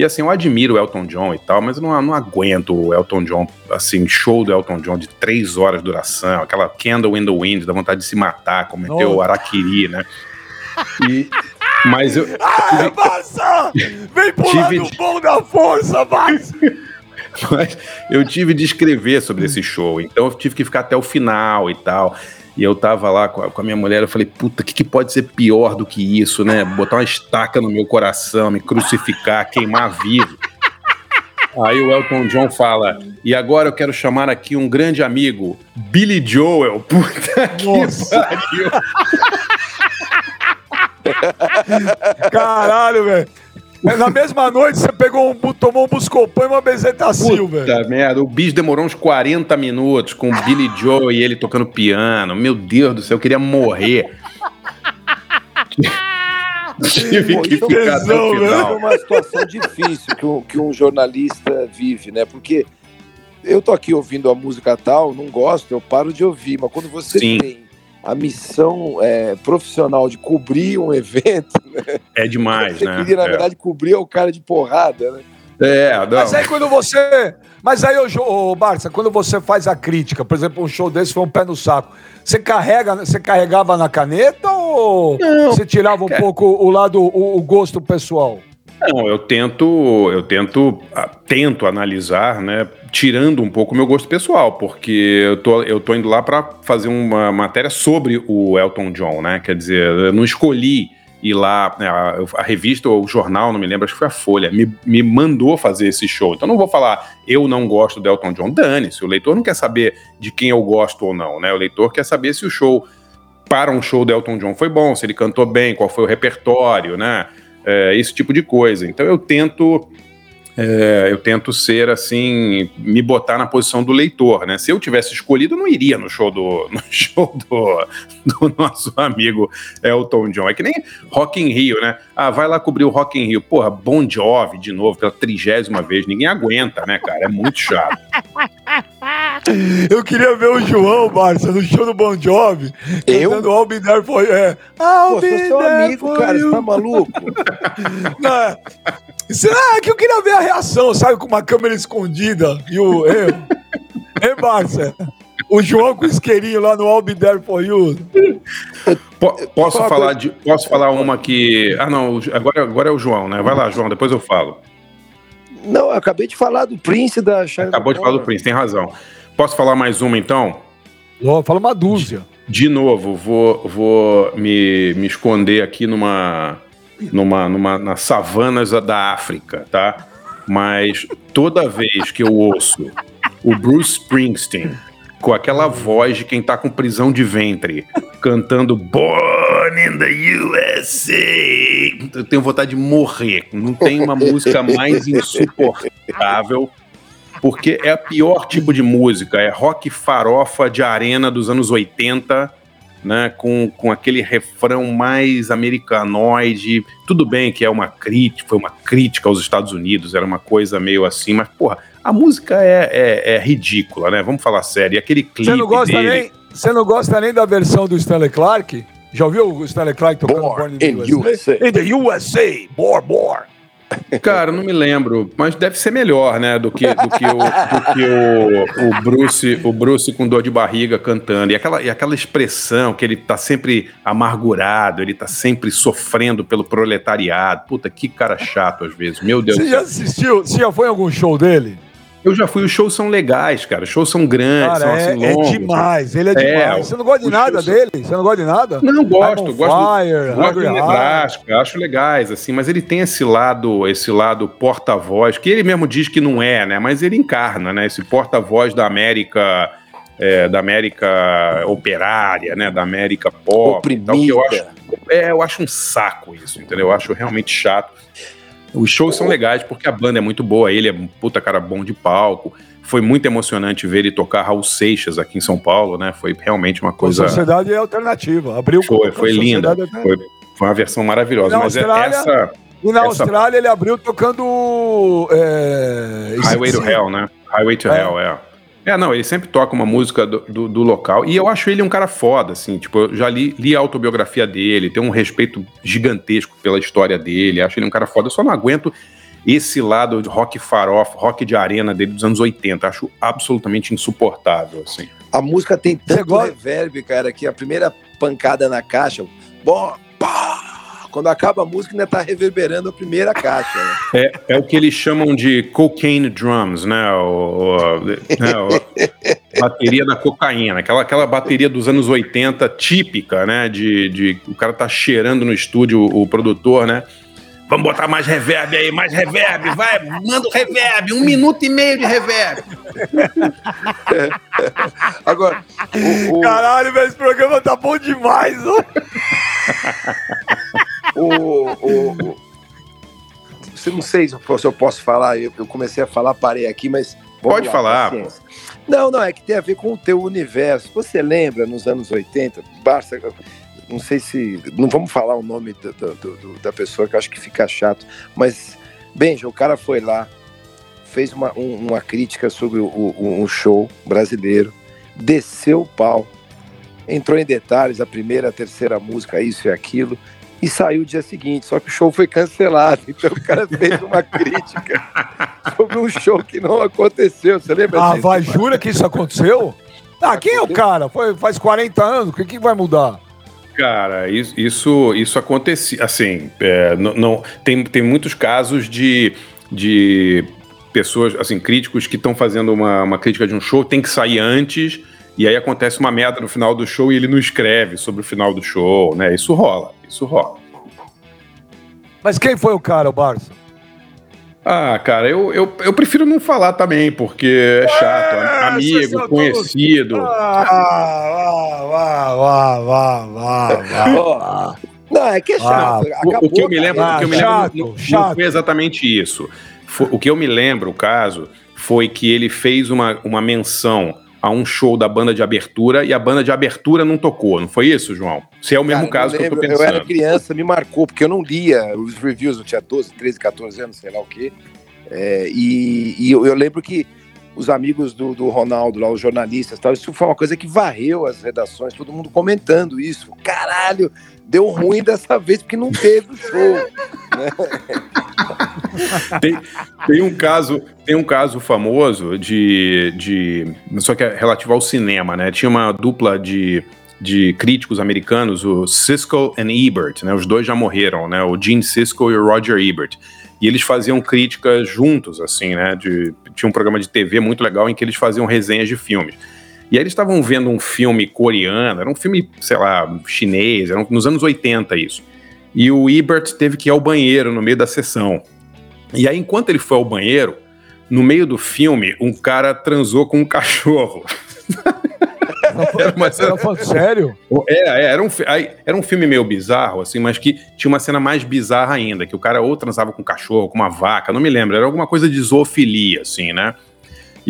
E assim, eu admiro o Elton John e tal, mas eu não, não aguento o Elton John, assim, show do Elton John de três horas de duração, aquela Candle in the Wind, dá vontade de se matar, cometer o. Araquiri, né? E, mas eu, Ah, Barça! Vem pro Tive- lado bom da força, Barça! Mas eu tive de escrever sobre esse show, então eu tive que ficar até o final e tal. E eu tava lá com a, com a minha mulher, eu falei, puta, o que, que pode ser pior do que isso, né? Botar uma estaca no meu coração, me crucificar, queimar vivo. Aí o Elton John fala: E agora eu quero chamar aqui um grande amigo, Billy Joel. Puta que pariu. Caralho, velho. Na mesma noite você pegou um, tomou um Buscopan e uma bezetacil, velho. Puta merda, o bicho demorou uns 40 minutos com o Billy Joe e ele tocando piano. Meu Deus do céu, eu queria morrer. Tive Pô, que ficar até o final. É uma situação difícil que um, que um jornalista vive, né? Porque eu tô aqui ouvindo a música tal, não gosto, eu paro de ouvir, mas quando você Sim. tem a missão é, profissional de cobrir um evento. Né? É demais, você né? queria, na é. verdade, cobrir o cara de porrada, né? É, não. Mas aí quando você. Mas aí, ô, ô Barça, quando você faz a crítica, por exemplo, um show desse foi um pé no saco. Você carrega, você carregava na caneta ou não, você tirava um cara. pouco o lado, o, o gosto pessoal? Não, eu tento, eu tento, ah, tento analisar, né, tirando um pouco o meu gosto pessoal, porque eu tô, eu tô indo lá para fazer uma matéria sobre o Elton John, né? Quer dizer, eu não escolhi ir lá, né, a, a, revista ou o jornal, não me lembro, acho que foi a Folha, me, me mandou fazer esse show. Então não vou falar, eu não gosto do Elton John. Dane-se, o leitor não quer saber de quem eu gosto ou não, né? O leitor quer saber se o show para um show do Elton John foi bom, se ele cantou bem, qual foi o repertório, né? é, esse tipo de coisa. Então eu tento é, eu tento ser assim, me botar na posição do leitor, né? Se eu tivesse escolhido, eu não iria no show do, no show do, do nosso amigo Elton John. É que nem Rock in Rio, né? Ah, vai lá cobrir o Rock in Rio. Porra, Bon Jovi de novo, pela trigésima vez. Ninguém aguenta, né, cara? É muito chato. Eu queria ver o João, Barça, no show do Bon Jovi. Eu? Cantando I'll Be There For You. É. I'll Pô, be seu amigo, cara. Você tá maluco? Não, é. Será que eu queria ver a reação, sabe? Com uma câmera escondida e o... Hein, Barça? O João com o isqueirinho lá no I'll Be There For You. posso falar, de, posso falar uma que... Ah, não. Agora, agora é o João, né? Vai lá, João. Depois eu falo. Não, eu acabei de falar do Prince da China. Acabou de falar do Prince, tem razão. Posso falar mais uma então? Oh, fala uma dúzia. De, de novo, vou, vou me, me esconder aqui numa, numa, numa, nas savanas da África, tá? Mas toda vez que eu ouço o Bruce Springsteen com aquela voz de quem tá com prisão de ventre, cantando Born in the USA. Eu tenho vontade de morrer. Não tem uma música mais insuportável, porque é a pior tipo de música. É rock farofa de arena dos anos 80, né? Com, com aquele refrão mais americanoide. Tudo bem que é uma crítica, foi uma crítica aos Estados Unidos, era uma coisa meio assim, mas, porra a música é, é, é, ridícula, né? Vamos falar sério. E aquele clipe você não gosta dele... Nem, você não gosta nem da versão do Stanley Clark? Já ouviu o Stanley Clark tocando Born, Born in, the USA? In the USA, more, more. Cara, não me lembro, mas deve ser melhor, né, do que, do que, o, do que o, o, Bruce, o Bruce com dor de barriga cantando. E aquela, e aquela expressão que ele tá sempre amargurado, ele tá sempre sofrendo pelo proletariado. Puta, que cara chato às vezes. Meu Deus Você já assistiu? Você já foi em algum show dele? Eu já fui, os shows são legais, cara. Os shows são grandes, cara, são assim, é, longos. É demais, ele é, é demais. Você não gosta de nada dele? Você não gosta de nada? Não, gosto. gosto Fire, gosto do Nebraska, acho legais, assim, mas ele tem esse lado, esse lado porta-voz, que ele mesmo diz que não é, né? Mas ele encarna, né? Esse porta-voz da América. É, da América operária, né, da América pop, Oprimida. Tal, que eu acho, é, eu acho um saco isso, entendeu? Eu acho realmente chato. Os shows são legais porque a banda é muito boa, ele é um puta cara bom de palco. Foi muito emocionante ver ele tocar Raul Seixas aqui em São Paulo, né? Foi realmente uma coisa. A sociedade é alternativa. Abriu Foi, foi linda. Foi, foi uma versão maravilhosa. Mas é essa. E na essa... Austrália ele abriu tocando. É... Highway to Hell, né? Highway to é. Hell, é. É, não, ele sempre toca uma música do, do, do, local. E eu acho ele um cara foda, assim. Tipo, eu já li, li a autobiografia dele, tenho um respeito gigantesco pela história dele. Acho ele um cara foda. Eu só não aguento esse lado de rock farofa, rock de arena dele dos anos 80. Acho absolutamente insuportável, assim. A música tem tanto reverb, cara, que a primeira pancada na caixa, bom, quando acaba a música, ainda tá reverberando a primeira caixa. Né? É, é o que eles chamam de cocaine drums, né? O, o, né? o bateria da cocaína, aquela, aquela bateria dos anos 80 típica, né? De, de o cara tá cheirando no estúdio, o, o produtor, né? Vamos botar mais reverb aí, mais reverb, vai, manda o reverb, um minuto e meio de reverb. Agora, o, o... caralho, velho, esse programa tá bom demais, ó. o, o, você não sei se eu posso falar, eu, comecei a falar, parei aqui, mas. Pode lá, falar. Paciência. Não, não, é que tem a ver com o teu universo. Você lembra nos anos 80, Barça, não sei se. Não vamos falar o nome do, do, do, da pessoa, que eu acho que fica chato, mas, Benja, o cara foi lá, fez uma, um, uma crítica sobre o, o, um show brasileiro, desceu o pau, entrou em detalhes, a primeira, a terceira música, isso e aquilo, e saiu o dia seguinte. Só que o show foi cancelado. Então o cara fez uma crítica sobre um show que não aconteceu. Você lembra Ah, disso? vai, jura que isso aconteceu? Ah, quem é o cara? Foi, faz 40 anos, o que, que vai mudar? Cara, isso, isso, isso acontecia. Assim, é, não, não, tem, tem muitos casos de, de pessoas, assim, críticos que estão fazendo uma, uma crítica de um show, tem que sair antes, e aí acontece uma merda no final do show e ele não escreve sobre o final do show, né? Isso rola. Isso rola. Mas quem foi o cara, o Barça? Ah, cara, eu, eu, eu prefiro não falar também, porque é chato. É, amigo, conhecido. Vá, vá, vá, vá, vá, Não, é que é chato. Ah, Acabou, o, que eu me lembro, ah, o que eu me chato, lembro não, não foi exatamente isso. Foi, o que eu me lembro, o caso, foi que ele fez uma, uma menção a um show da banda de abertura e a banda de abertura não tocou, não foi isso, João? Se é o mesmo Cara, caso que eu tô pensando. Eu era criança, me marcou, porque eu não lia os reviews, eu tinha 12, 13, 14 anos, sei lá o quê. É, e, e eu, eu, lembro que os amigos do, do Ronaldo, lá, os jornalistas, tal, isso foi uma coisa que varreu as redações, todo mundo comentando isso. Caralho, deu ruim dessa vez porque não teve o show. Tem, tem, um caso, tem um caso famoso de, de. Só que é relativo ao cinema, né? Tinha uma dupla de, de críticos americanos, o Siskel e Ebert, né? Os dois já morreram, né? O Gene Siskel e o Roger Ebert. E eles faziam críticas juntos, assim, né? De, tinha um programa de TV muito legal em que eles faziam resenhas de filmes. E aí eles estavam vendo um filme coreano, era um filme, sei lá, chinês, era nos anos 80 isso. E o Ebert teve que ir ao banheiro no meio da sessão. E aí, enquanto ele foi ao banheiro, no meio do filme, um cara transou com um cachorro. era uma cena... sério? É, é, era, um, era um filme meio bizarro, assim, mas que tinha uma cena mais bizarra ainda, que o cara ou transava com um cachorro, com uma vaca, não me lembro, era alguma coisa de zoofilia, assim, né?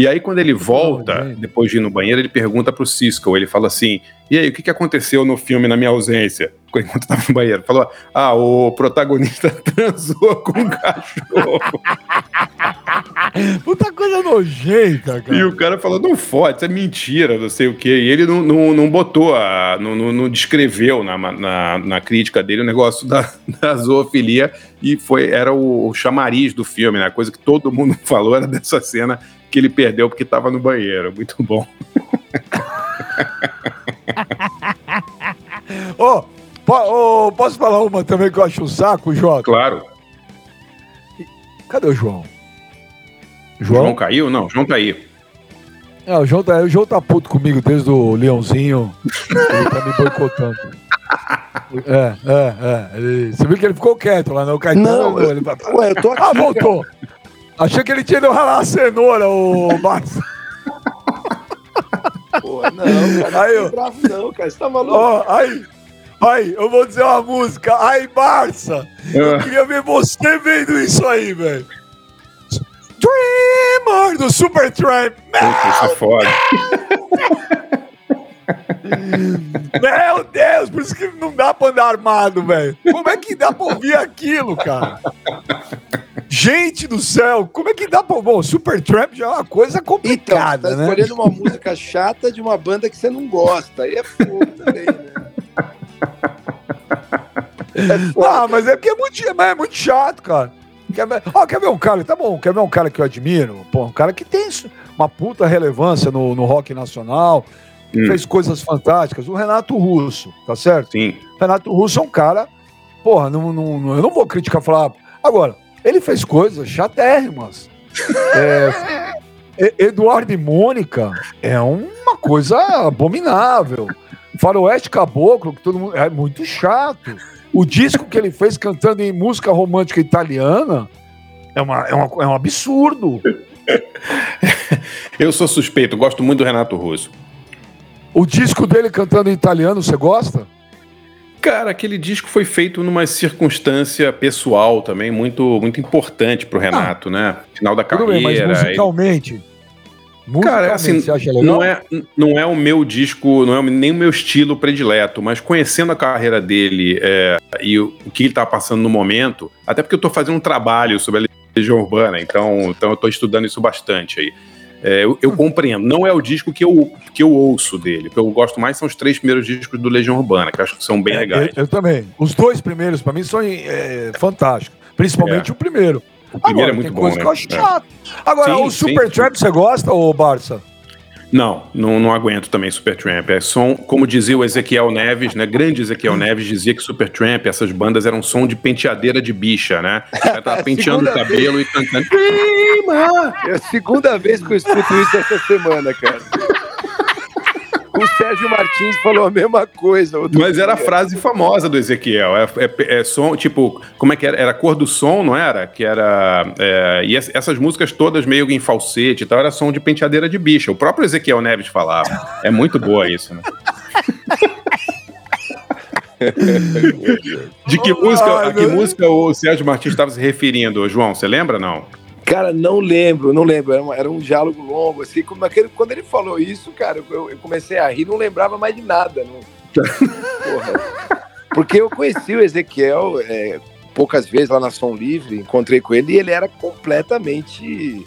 E aí, quando ele volta, depois de ir no banheiro, ele pergunta pro Cisco, ele fala assim: E aí, o que, que aconteceu no filme na minha ausência? Enquanto tava no banheiro. Falou: Ah, o protagonista transou com um cachorro. Puta coisa nojenta, cara. E o cara falou: Não fode, isso é mentira, não sei o quê. E ele não, não, não botou, a, não, não, não descreveu na, na, na, crítica dele o negócio da, da zoofilia. E foi, era o, o chamariz do filme, né? A coisa que todo mundo falou era dessa cena que ele perdeu porque estava no banheiro. Muito bom. Ô, oh, oh, posso falar uma também que eu acho um saco, Jota? Claro. Cadê o João? João, João caiu? Não, João tá aí. É, o João tá, o João tá puto comigo desde o Leãozinho. ele tá me boicotando. É, é, é. Ele, você viu que ele ficou quieto lá, não? O Caetano, não, ele... Ué, eu tô aqui. Ah, voltou. Cara. Achei que ele tinha ido ralar a cenoura, o Barça. Pô, não, cara, aí, não é bravo não, cara, você tá maluco? Ó, aí, aí, eu vou dizer uma música. Aí, Barça, eu é. queria ver você vendo isso aí, velho. Dreamer, do Super Tramp. Isso é foda. Meu Deus, por isso que não dá pra andar armado, velho. Como é que dá pra ouvir aquilo, cara? Gente do céu, como é que dá pra. Bom, Supertramp já é uma coisa complicada, então, você tá né? escolhendo uma música chata de uma banda que você não gosta. Aí é fogo também, né? É ah, mas é porque é muito, é muito chato, cara. Quer ver, oh, quer ver um cara, tá bom, quer ver um cara que eu admiro? Pô, um cara que tem uma puta relevância no, no rock nacional, hum. fez coisas fantásticas. O Renato Russo, tá certo? Sim. Renato Russo é um cara, porra, não, não, eu não vou criticar, falar. Agora, ele fez coisas chatérrimas. É, Eduardo e Mônica é uma coisa abominável. Faroeste Caboclo, que todo mundo. É muito chato. O disco que ele fez cantando em música romântica italiana é, uma, é, uma, é um absurdo. Eu sou suspeito, gosto muito do Renato Russo. O disco dele cantando em italiano, você gosta? Cara, aquele disco foi feito numa circunstância pessoal também muito muito importante pro Renato, ah, né? Final da carreira. Bem, mas musicalmente. Ele... musicalmente Cara, assim, você acha legal? Não é, não é o meu disco, não é nem o meu estilo predileto, mas conhecendo a carreira dele é, e o, o, que ele tá passando no momento, até porque eu tô fazendo um trabalho sobre a Legião Urbana, então, então eu tô estudando isso bastante aí. É, eu, eu, compreendo. Não é o disco que eu, que eu ouço dele. O que eu gosto mais são os três primeiros discos do Legião Urbana, que eu acho que são bem é, legais. Eu, eu, também. Os dois primeiros, para mim, são é, fantásticos. Principalmente é. o primeiro. O primeiro Agora, é muito bom, né? chato. Agora, sim, o Super Trap, você gosta, ô Barça? Não, não, não aguento também Supertramp. É som, como dizia o Ezequiel Neves, né? Grande Ezequiel Neves dizia que Supertramp, essas bandas eram som de penteadeira de bicha, né? Ela tava penteando o cabelo vez. e cantando. É a segunda vez que eu escuto isso essa semana, cara. O Sérgio Martins falou a mesma coisa. Mas era a frase famosa do Ezequiel. É, é, é, som, tipo, como é que era? Era a cor do som, não era? Que era. É, e essas músicas todas meio em falsete e tal, era som de penteadeira de bicha. O próprio Ezequiel Neves falava. É muito boa isso, né? de que música, a que música o Sérgio Martins estava se referindo, João? Você lembra não? Cara, não lembro, não lembro. Era, uma, era um diálogo longo, assim. Como aquele, quando ele falou isso, cara, eu, eu, comecei a rir, não lembrava mais de nada. Não... Porque eu conheci o Ezequiel é, poucas vezes lá na Som Livre, encontrei com ele e ele era completamente,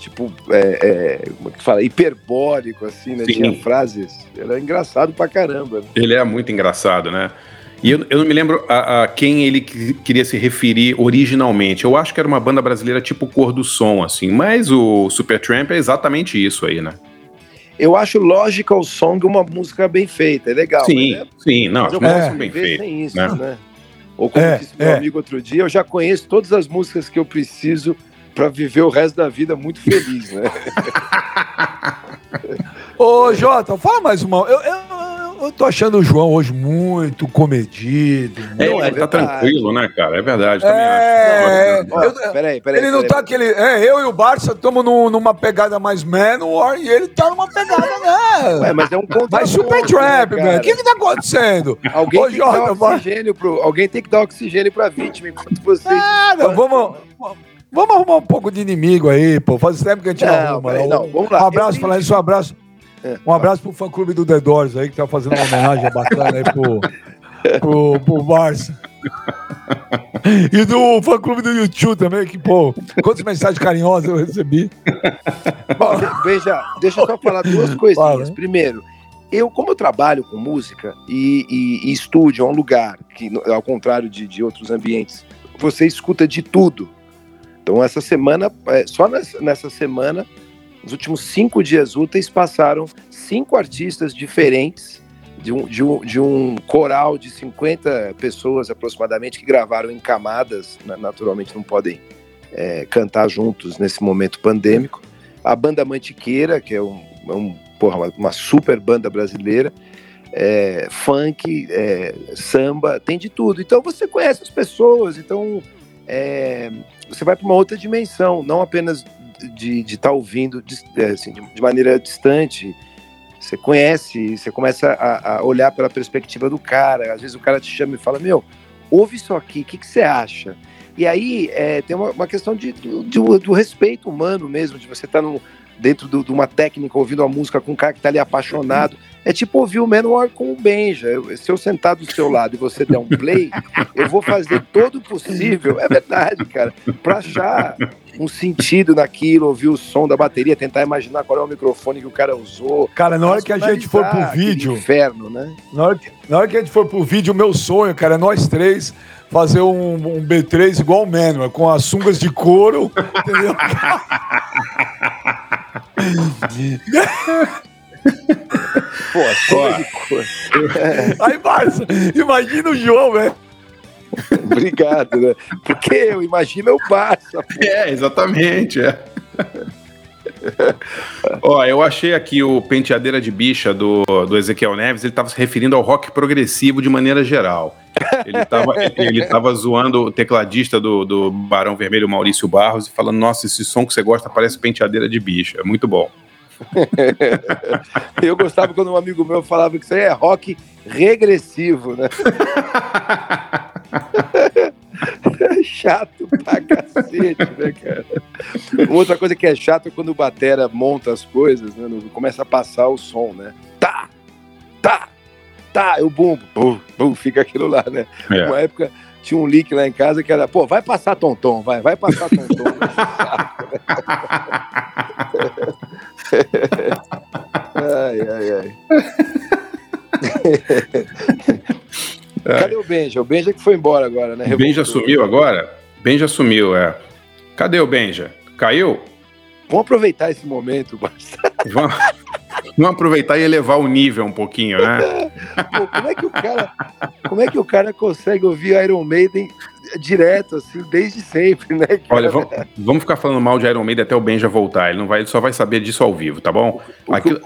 tipo, é, é, como é que fala? Hiperbólico, assim, né? Sim. Tinha frases. Era engraçado pra caramba. Né? Ele é muito engraçado, né? E eu, eu não me lembro a, a, quem ele queria se referir originalmente. Eu acho que era uma banda brasileira tipo Cor do Som, assim. Mas o Supertramp é exatamente isso aí, né? Eu acho Logical Song uma música bem feita, é legal. Sim, né? sim, não, mas eu é, bem feita. Sem isso, né? né? Ou como é, disse meu é. amigo outro dia, eu já conheço todas as músicas que eu preciso para viver o resto da vida muito feliz, né? Ô, Jota, fala mais uma. Eu, eu, eu tô achando o João hoje muito comedido. É, não, é, tá tranquilo, né, cara? É verdade, também é, acho. Não, peraí, peraí. Ele não peraí, tá aquele. É, eu e o Barça estamos numa pegada mais Manowar e ele tá numa pegada, né? Ué, mas é um Mas Super Trap, né, velho. O que que tá acontecendo? Alguém, Ô, tem que dar oxigênio pro, alguém tem que dar oxigênio pra vítima enquanto vocês. Nada, vamos. Vamos arrumar um pouco de inimigo aí, pô. Faz tempo que a gente não, arruma. Não, não, vamos lá. Um abraço, falar isso, um abraço. É. Um abraço pro fã clube do The Doors aí, que tá fazendo uma homenagem bacana aí pro, pro, pro Barça. E do fã clube do YouTube também, que, pô, quantas mensagens carinhosas eu recebi. Bom, veja, deixa eu só falar duas coisinhas. Fala, Primeiro, eu, como eu trabalho com música e, e, e estúdio é um lugar que, ao contrário de, de outros ambientes, você escuta de tudo. Então, essa semana, é, só nessa, nessa semana, nos últimos cinco dias úteis, passaram cinco artistas diferentes de um, de um, de um coral de 50 pessoas aproximadamente que gravaram em camadas, naturalmente não podem é, cantar juntos nesse momento pandêmico. A banda Mantiqueira, que é, um, é um, porra, uma, super banda brasileira, é, funk, é, samba, tem de tudo. Então você conhece as pessoas, então é, você vai para uma outra dimensão, não apenas de estar tá ouvindo de, é, assim, de, maneira distante. Você conhece, você começa a, a, olhar pela perspectiva do cara. Às vezes o cara te chama e fala: Meu, ouve isso aqui, o que, que você acha? E aí é, tem uma, uma questão de, do, do, respeito humano mesmo, de você estar tá dentro do, de uma técnica, ouvindo uma música com um cara que está ali apaixonado. É tipo ouvir o Manowar com o Benja. Se eu sentar do seu lado e você der um play, eu vou fazer todo o possível, é verdade, cara, para achar um sentido naquilo, ouvir o som da bateria, tentar imaginar qual é o microfone que o cara usou. Cara, na hora que a gente for pro vídeo. Inferno, né? Na hora, que, na hora que a gente for pro vídeo, o meu sonho, cara, é nós três fazer um, um B3 igual o Manuel, com as sungas de couro, entendeu? Pô, de couro. Aí, Barça, imagina o João, velho. Obrigado, né? Porque eu imagino o Barça. Pô. É, exatamente, é. Ó, eu achei aqui o Penteadeira de Bicha do, do Ezequiel Neves, ele estava se referindo ao rock progressivo de maneira geral. Ele tava, ele tava zoando o tecladista do, do Barão Vermelho, Maurício Barros, e falando: Nossa, esse som que você gosta parece penteadeira de bicho. É muito bom. eu gostava quando um amigo meu falava que isso aí é rock regressivo, né? chato pra cacete, né, cara? Outra coisa que é chato é quando o Batera monta as coisas, né? Começa a passar o som, né? Tá! Tá! Tá! Eu bumbo, bum, bum, fica aquilo lá, né? É. Uma época tinha um leak lá em casa que era, pô, vai passar tonton, vai, vai passar tonton. ai, ai, ai. Cadê o Benja? O Benja que foi embora agora, né? O Benja sumiu agora? Benja sumiu, é. Cadê o Benja? Caiu? Vamos aproveitar esse momento, Vamos, vamos aproveitar e elevar o nível um pouquinho, né? Pô, como é que o cara, como é que o cara consegue ouvir Iron Maiden direto, assim, desde sempre, né? Cara? Olha, vamos, vamos, ficar falando mal de Iron Maiden até o Benja voltar. Ele não vai, ele só vai saber disso ao vivo, tá bom? Aquilo,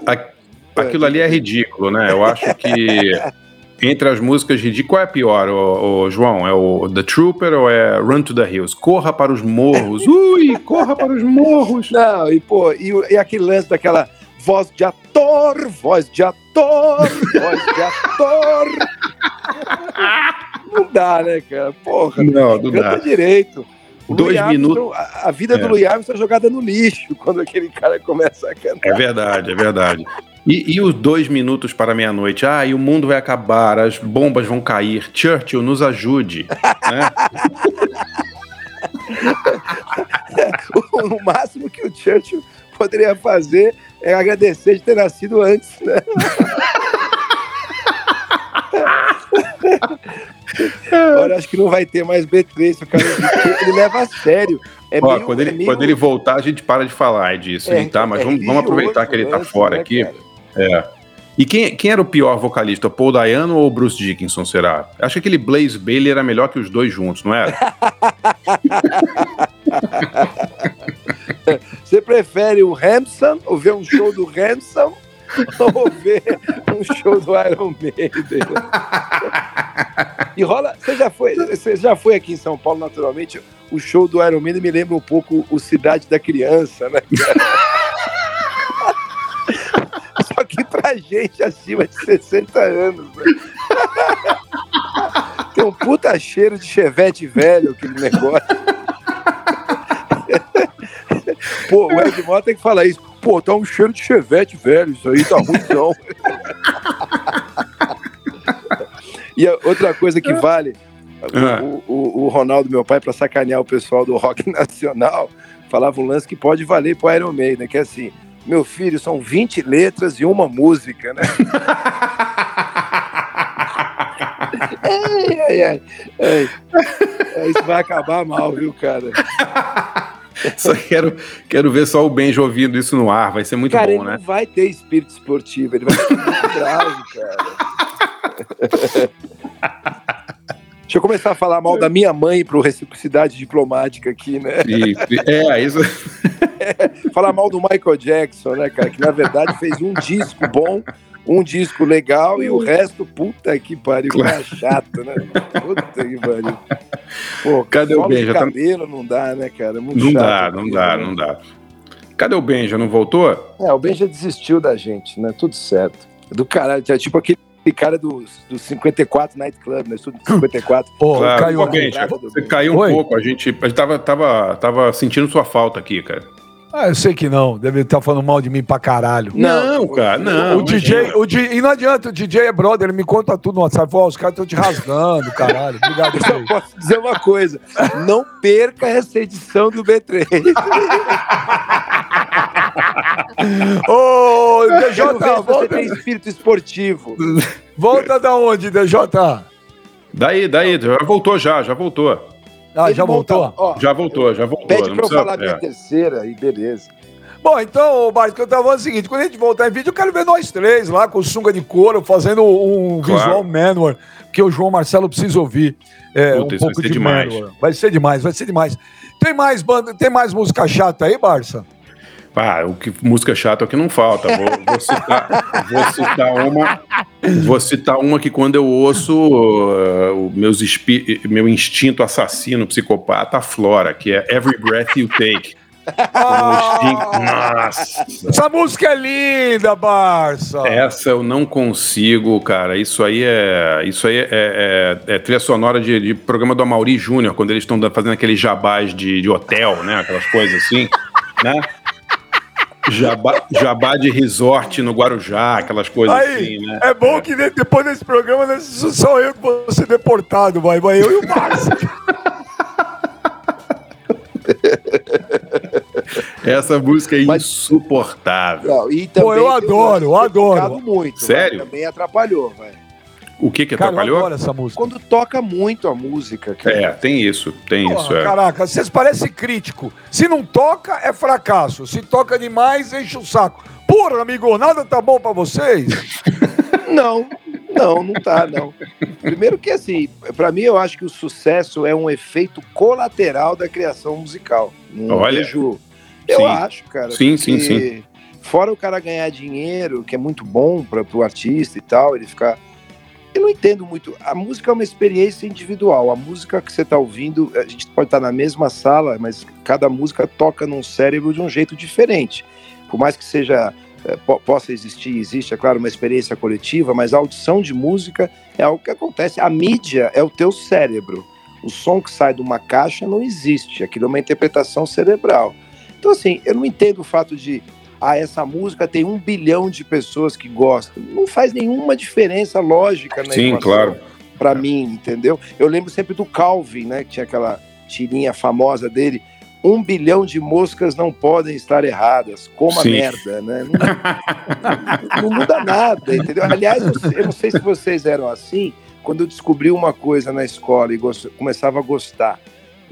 aquilo ali é ridículo, né? Eu acho que entre as músicas ridículas, qual é a pior, o, o, João? É o The Trooper ou é Run to the Hills? Corra para os morros. Ui, corra para os morros. Não, e pô, e, e aquele lance daquela voz de ator, voz de ator, voz de ator. não dá, né, cara? Porra, não, não dá. direito. O Dois minutos. A, a vida é. do Louis Armstrong é jogada no lixo quando aquele cara começa a cantar. É verdade, é verdade. E, e, os dois minutos para meia-noite? Ah, e o mundo vai acabar, as bombas vão cair. Churchill, nos ajude. né? o, máximo que o Churchill poderia fazer é agradecer de ter nascido antes, né? Agora acho que não vai ter mais B3, o cara ele leva a sério. É Ó, meio, quando, ele, é meio... quando ele voltar, a gente para de falar disso, é, tá? Mas é vamos, vamos aproveitar que ele tá fora né, aqui. Cara? É. E quem, quem era o pior vocalista, Paul Dayano ou Bruce Dickinson, será? Acho que aquele Blaze Bailey era melhor que os dois juntos, não era? Você prefere o Hampson, ou ver um show do Hampson, ou ver um show do Iron Maiden? e rola, você já foi, você já foi aqui em São Paulo, naturalmente, o show do Iron Maiden me lembra um pouco o Cidade da Criança, né? Pra gente acima de 60 anos, né? Tem um puta cheiro de chevette velho, aquele negócio. Pô, o Ed Mota tem que falar isso. Pô, tá um cheiro de chevette velho, isso aí tá ruim não. e outra coisa que vale, ah. o, o, o Ronaldo, meu pai, para sacanear o pessoal do rock nacional, falava um lance que pode valer pro Iron Maiden, que é assim, meu filho, são 20 letras e uma música, né? ai, ai, ai, ai. Isso vai acabar mal, viu, cara? Só quero, quero ver só o Benjo ouvindo isso no ar, vai ser muito cara, bom, né? Ele não vai ter espírito esportivo, ele vai ser muito bravo, cara. Deixa eu começar a falar mal da minha mãe para reciprocidade diplomática aqui, né? é, isso. É, falar mal do Michael Jackson, né, cara? Que na verdade fez um disco bom, um disco legal e o resto, puta que pariu, claro. chato, né? Puta que pariu. Pô, cadê o Benja? Tá- cabelo não dá, né, cara? Muito não chato, dá, não dá, né? não dá. Cadê o Benja? Não voltou? É, o Benja desistiu da gente, né? Tudo certo. Do caralho, é tipo aquele cara do, do 54 Night Club, né? Estudo 54. Pô, claro, caiu, pô, gente, você caiu um Oi? pouco. A gente, a gente tava, tava, tava sentindo sua falta aqui, cara. Ah, eu sei que não. Deve estar falando mal de mim pra caralho. Não, não cara, não. O DJ, o DJ, e não adianta, o DJ é brother, ele me conta tudo no WhatsApp. Fala, os caras estão te rasgando, caralho. Obrigado, Eu só posso dizer uma coisa: não perca essa edição do B3. Ô, DJ, volta. Você tem espírito esportivo. Volta da onde, DJ? Daí, daí, já voltou já, já voltou. Ah, já voltou? Ó, já voltou, já voltou. Pede pra eu falar minha é. terceira e beleza. Bom, então, Barco, eu tava falando o seguinte: quando a gente voltar em vídeo, eu quero ver nós três lá com sunga de couro, fazendo um claro. visual Manowar, que o João Marcelo precisa ouvir. É, Puta, um pouco de demais. Manowar. Vai ser demais, vai ser demais. Tem mais banda, tem mais música chata aí, Barça? Ah, o que música chata é o que não falta. Vou, vou, citar, vou citar uma. Vou citar uma que quando eu ouço uh, o meus meu instinto assassino, psicopata, aflora, que é Every Breath You Take. Nossa. Essa música é linda, Barça. Essa eu não consigo, cara. Isso aí é. Isso aí é, é, é trilha sonora de, de, programa do Amaury Júnior, quando eles estão fazendo aqueles jabás de, de hotel, né? Aquelas coisas assim, né? Jabá, jabá de resort no Guarujá, aquelas coisas Aí, assim, né? É bom que depois desse programa, né, só eu que vou ser deportado, vai, vai eu e o Márcio. Essa música é Mas, insuportável. Não, e Pô, eu adoro, eu adoro. Muito, Sério? Também atrapalhou, velho. O que que atrapalhou? Cara, essa música. Quando toca muito a música. Cara. É, tem isso, tem Pô, isso. É. Caraca, vocês parecem crítico. Se não toca, é fracasso. Se toca demais, enche o saco. Porra, amigo, nada tá bom para vocês? não, não, não tá, não. Primeiro que assim, para mim eu acho que o sucesso é um efeito colateral da criação musical. Não Olha. vejo. Eu sim. acho, cara. Sim, sim, sim. Fora o cara ganhar dinheiro, que é muito bom para o artista e tal, ele ficar eu não entendo muito. A música é uma experiência individual. A música que você está ouvindo, a gente pode estar tá na mesma sala, mas cada música toca num cérebro de um jeito diferente. Por mais que seja é, possa existir, existe, é claro, uma experiência coletiva, mas a audição de música é algo que acontece. A mídia é o teu cérebro. O som que sai de uma caixa não existe. Aquilo é uma interpretação cerebral. Então, assim, eu não entendo o fato de ah, essa música tem um bilhão de pessoas que gostam. Não faz nenhuma diferença lógica na Sim, claro. Para mim, entendeu? Eu lembro sempre do Calvin, né? Que tinha aquela tirinha famosa dele. Um bilhão de moscas não podem estar erradas. Coma Sim. merda, né? Não, não, muda nada, entendeu? Aliás, eu não sei se vocês eram assim. Quando eu descobri uma coisa na escola e começava a gostar,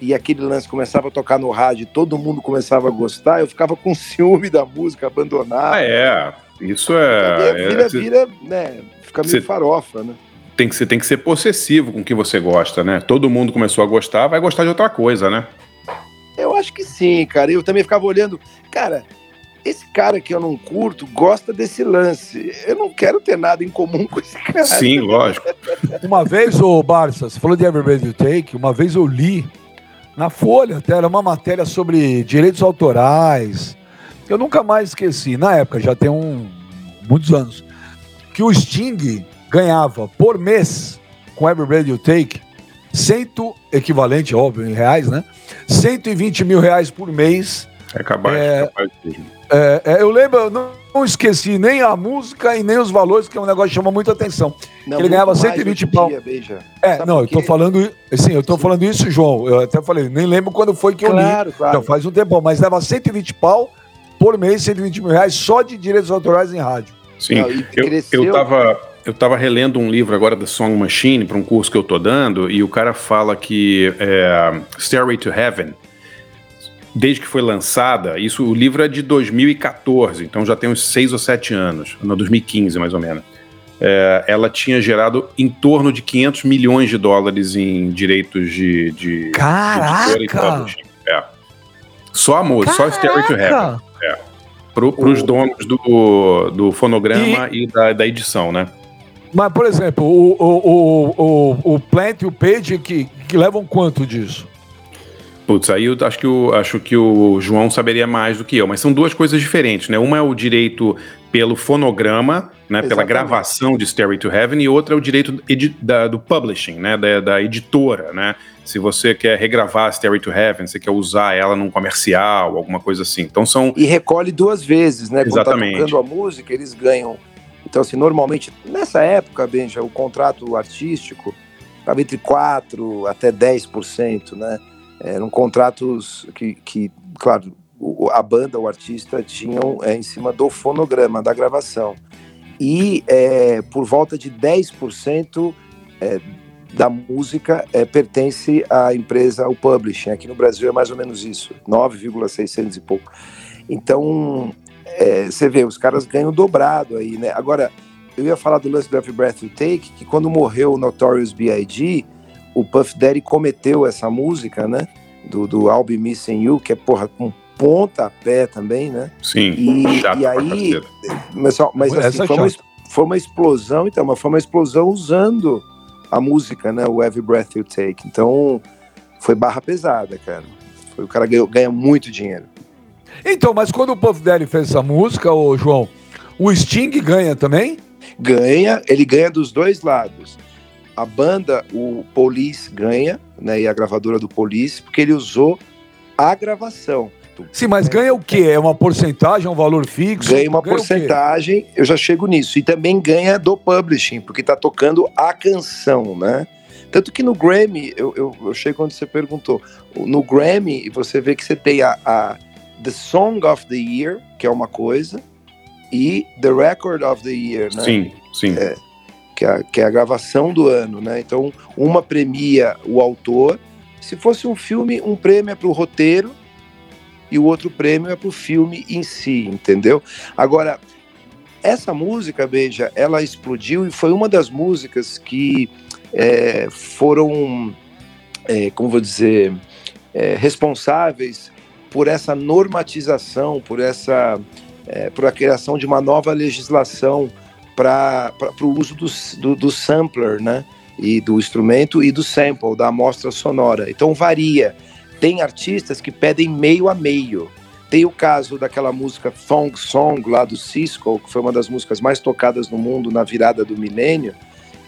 e aquele lance começava a tocar no rádio, todo mundo começava a gostar, eu ficava com ciúme da música, abandonar. Ah, é. Isso é. Vira, é, vira, né? Fica meio cê, farofa, né? Tem que, você tem que ser possessivo com o que você gosta, né? Todo mundo começou a gostar, vai gostar de outra coisa, né? Eu acho que sim, cara. Eu também ficava olhando. Cara, esse cara que eu não curto gosta desse lance. Eu não quero ter nada em comum com esse cara. Sim, lógico. uma vez, ô Barça, você falou de Everybody You Take, uma vez eu li na Folha, até era uma matéria sobre direitos autorais. Eu nunca mais esqueci, na época, já tem um, muitos anos, que o Sting ganhava por mês, com Every Breath You Take, cento, equivalente, óbvio, em reais, né? 120 mil reais por mês. É capaz, é, capaz é, é, eu lembro, não, não, esqueci nem a música e nem os valores, que é um negócio que chama muita atenção. Não, ele ganhava 120 pau. É, Sabe não, eu tô falando, sim, eu tô falando isso, João. Eu até falei, nem lembro quando foi que eu claro, li. Claro. Então, faz um tempão, mas dava 120 pau por mês, 120 mil reais só de direitos autorais em rádio. Sim, não, eu, eu tava eu estava relendo um livro agora da Song Machine para um curso que eu estou dando e o cara fala que é, Stairway to Heaven desde que foi lançada, isso o livro é de 2014, então já tem uns 6 ou 7 anos, no 2015 mais ou menos. É, ela tinha gerado em torno de 500 milhões de dólares em direitos de. de Caraca! De é. Só a música, só Stairway to Heaven. É. Para os donos do, do fonograma e, e da, da, edição, né? Mas, por exemplo, o, o, o, o, o Plant e o Page que, que levam quanto disso? Putz, aí eu acho que, o, acho que o João saberia mais do que eu, mas são duas coisas diferentes, né? Uma é o direito pelo fonograma, né, pela gravação de Stairway to Heaven, e outra é o direito da, do publishing, né, da, da, editora, né? Se você quer regravar Stairway to Heaven, você quer usar ela num comercial, alguma coisa assim. Então são... E recolhe duas vezes, né? Exatamente. Quando tá tocando a música, eles ganham... Então, assim, normalmente, nessa época, Benja, o contrato artístico estava entre 4% até 10%, né? Eram contratos que, que claro, a banda, o artista tinham é, em cima do fonograma, da gravação. E é, por volta de 10% é, da música é, pertence à empresa, ao publishing. Aqui no Brasil é mais ou menos isso, 9,600 e pouco. Então, é, você vê, os caras ganham dobrado aí, né? Agora, eu ia falar do lance do Every Breath You Take, que quando morreu o Notorious B.I.G., o Puff Daddy cometeu essa música, né? Do, do I'll Be Missing You, que é, porra, um pontapé também, né? Sim. E, e aí, mas, mas assim, foi, uma, foi uma explosão, então, mas foi uma explosão usando a música, né? O Every Breath You Take. Então, foi barra pesada, cara. Foi, o cara ganhou, ganha muito dinheiro. Então, mas quando o Puff Daddy fez essa música, ô João, o Sting ganha também? Ganha, ele ganha dos dois lados. A banda, o Police ganha, né? E a gravadora do Police, porque ele usou a gravação. Sim, mas ganha o quê? É uma porcentagem, é um valor fixo? Ganha uma ganha porcentagem, eu já chego nisso. E também ganha do publishing, porque está tocando a canção, né? Tanto que no Grammy, eu, eu, eu chego quando você perguntou, no Grammy você vê que você tem a, a The Song of the Year, que é uma coisa, e The Record of the Year, né? Sim, sim. É, que, é, que é a gravação do ano, né? Então, uma premia o autor. Se fosse um filme, um prêmio é para o roteiro e o outro prêmio é para o filme em si, entendeu? Agora, essa música, Beija, ela explodiu e foi uma das músicas que é, foram, é, como vou dizer, é, responsáveis por essa normatização, por essa, é, por a criação de uma nova legislação para o uso do, do, do sampler, né? E do instrumento e do sample, da amostra sonora. Então varia. Tem artistas que pedem meio a meio. Tem o caso daquela música Thong Song lá do Cisco, que foi uma das músicas mais tocadas no mundo na virada do milênio,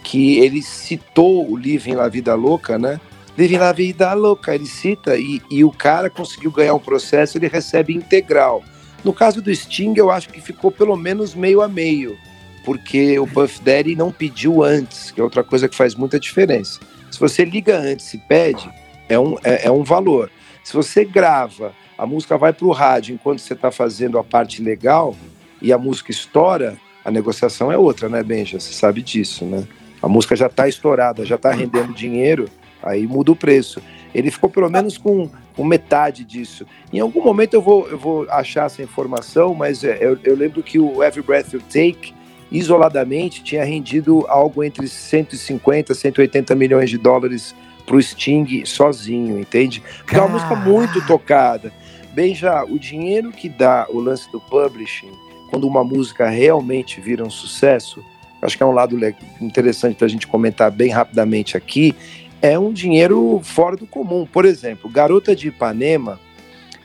que ele citou o Living La Vida Louca, né? Living La Vida Louca, ele cita, e, e o cara conseguiu ganhar um processo, ele recebe integral. No caso do Sting, eu acho que ficou pelo menos meio a meio, porque o Puff Daddy não pediu antes, que é outra coisa que faz muita diferença. Se você liga antes e pede, é um, é, é um valor. Se você grava, a música vai para o rádio enquanto você está fazendo a parte legal e a música estoura, a negociação é outra, né, Benja? Você sabe disso, né? A música já está estourada, já está rendendo dinheiro, aí muda o preço. Ele ficou pelo menos com, com, metade disso. Em algum momento eu vou, eu vou achar essa informação, mas é, eu, eu lembro que o Every Breath You Take, isoladamente, tinha rendido algo entre 150 e 180 milhões de dólares pro Sting sozinho, entende? Porque é uma música muito tocada. Bem, já, o dinheiro que dá o lance do publishing, quando uma música realmente vira um sucesso, acho que é um lado interessante para a gente comentar bem rapidamente aqui, é um dinheiro fora do comum. Por exemplo, Garota de Ipanema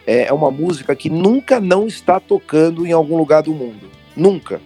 é, é uma música que nunca não está tocando em algum lugar do mundo. Nunca.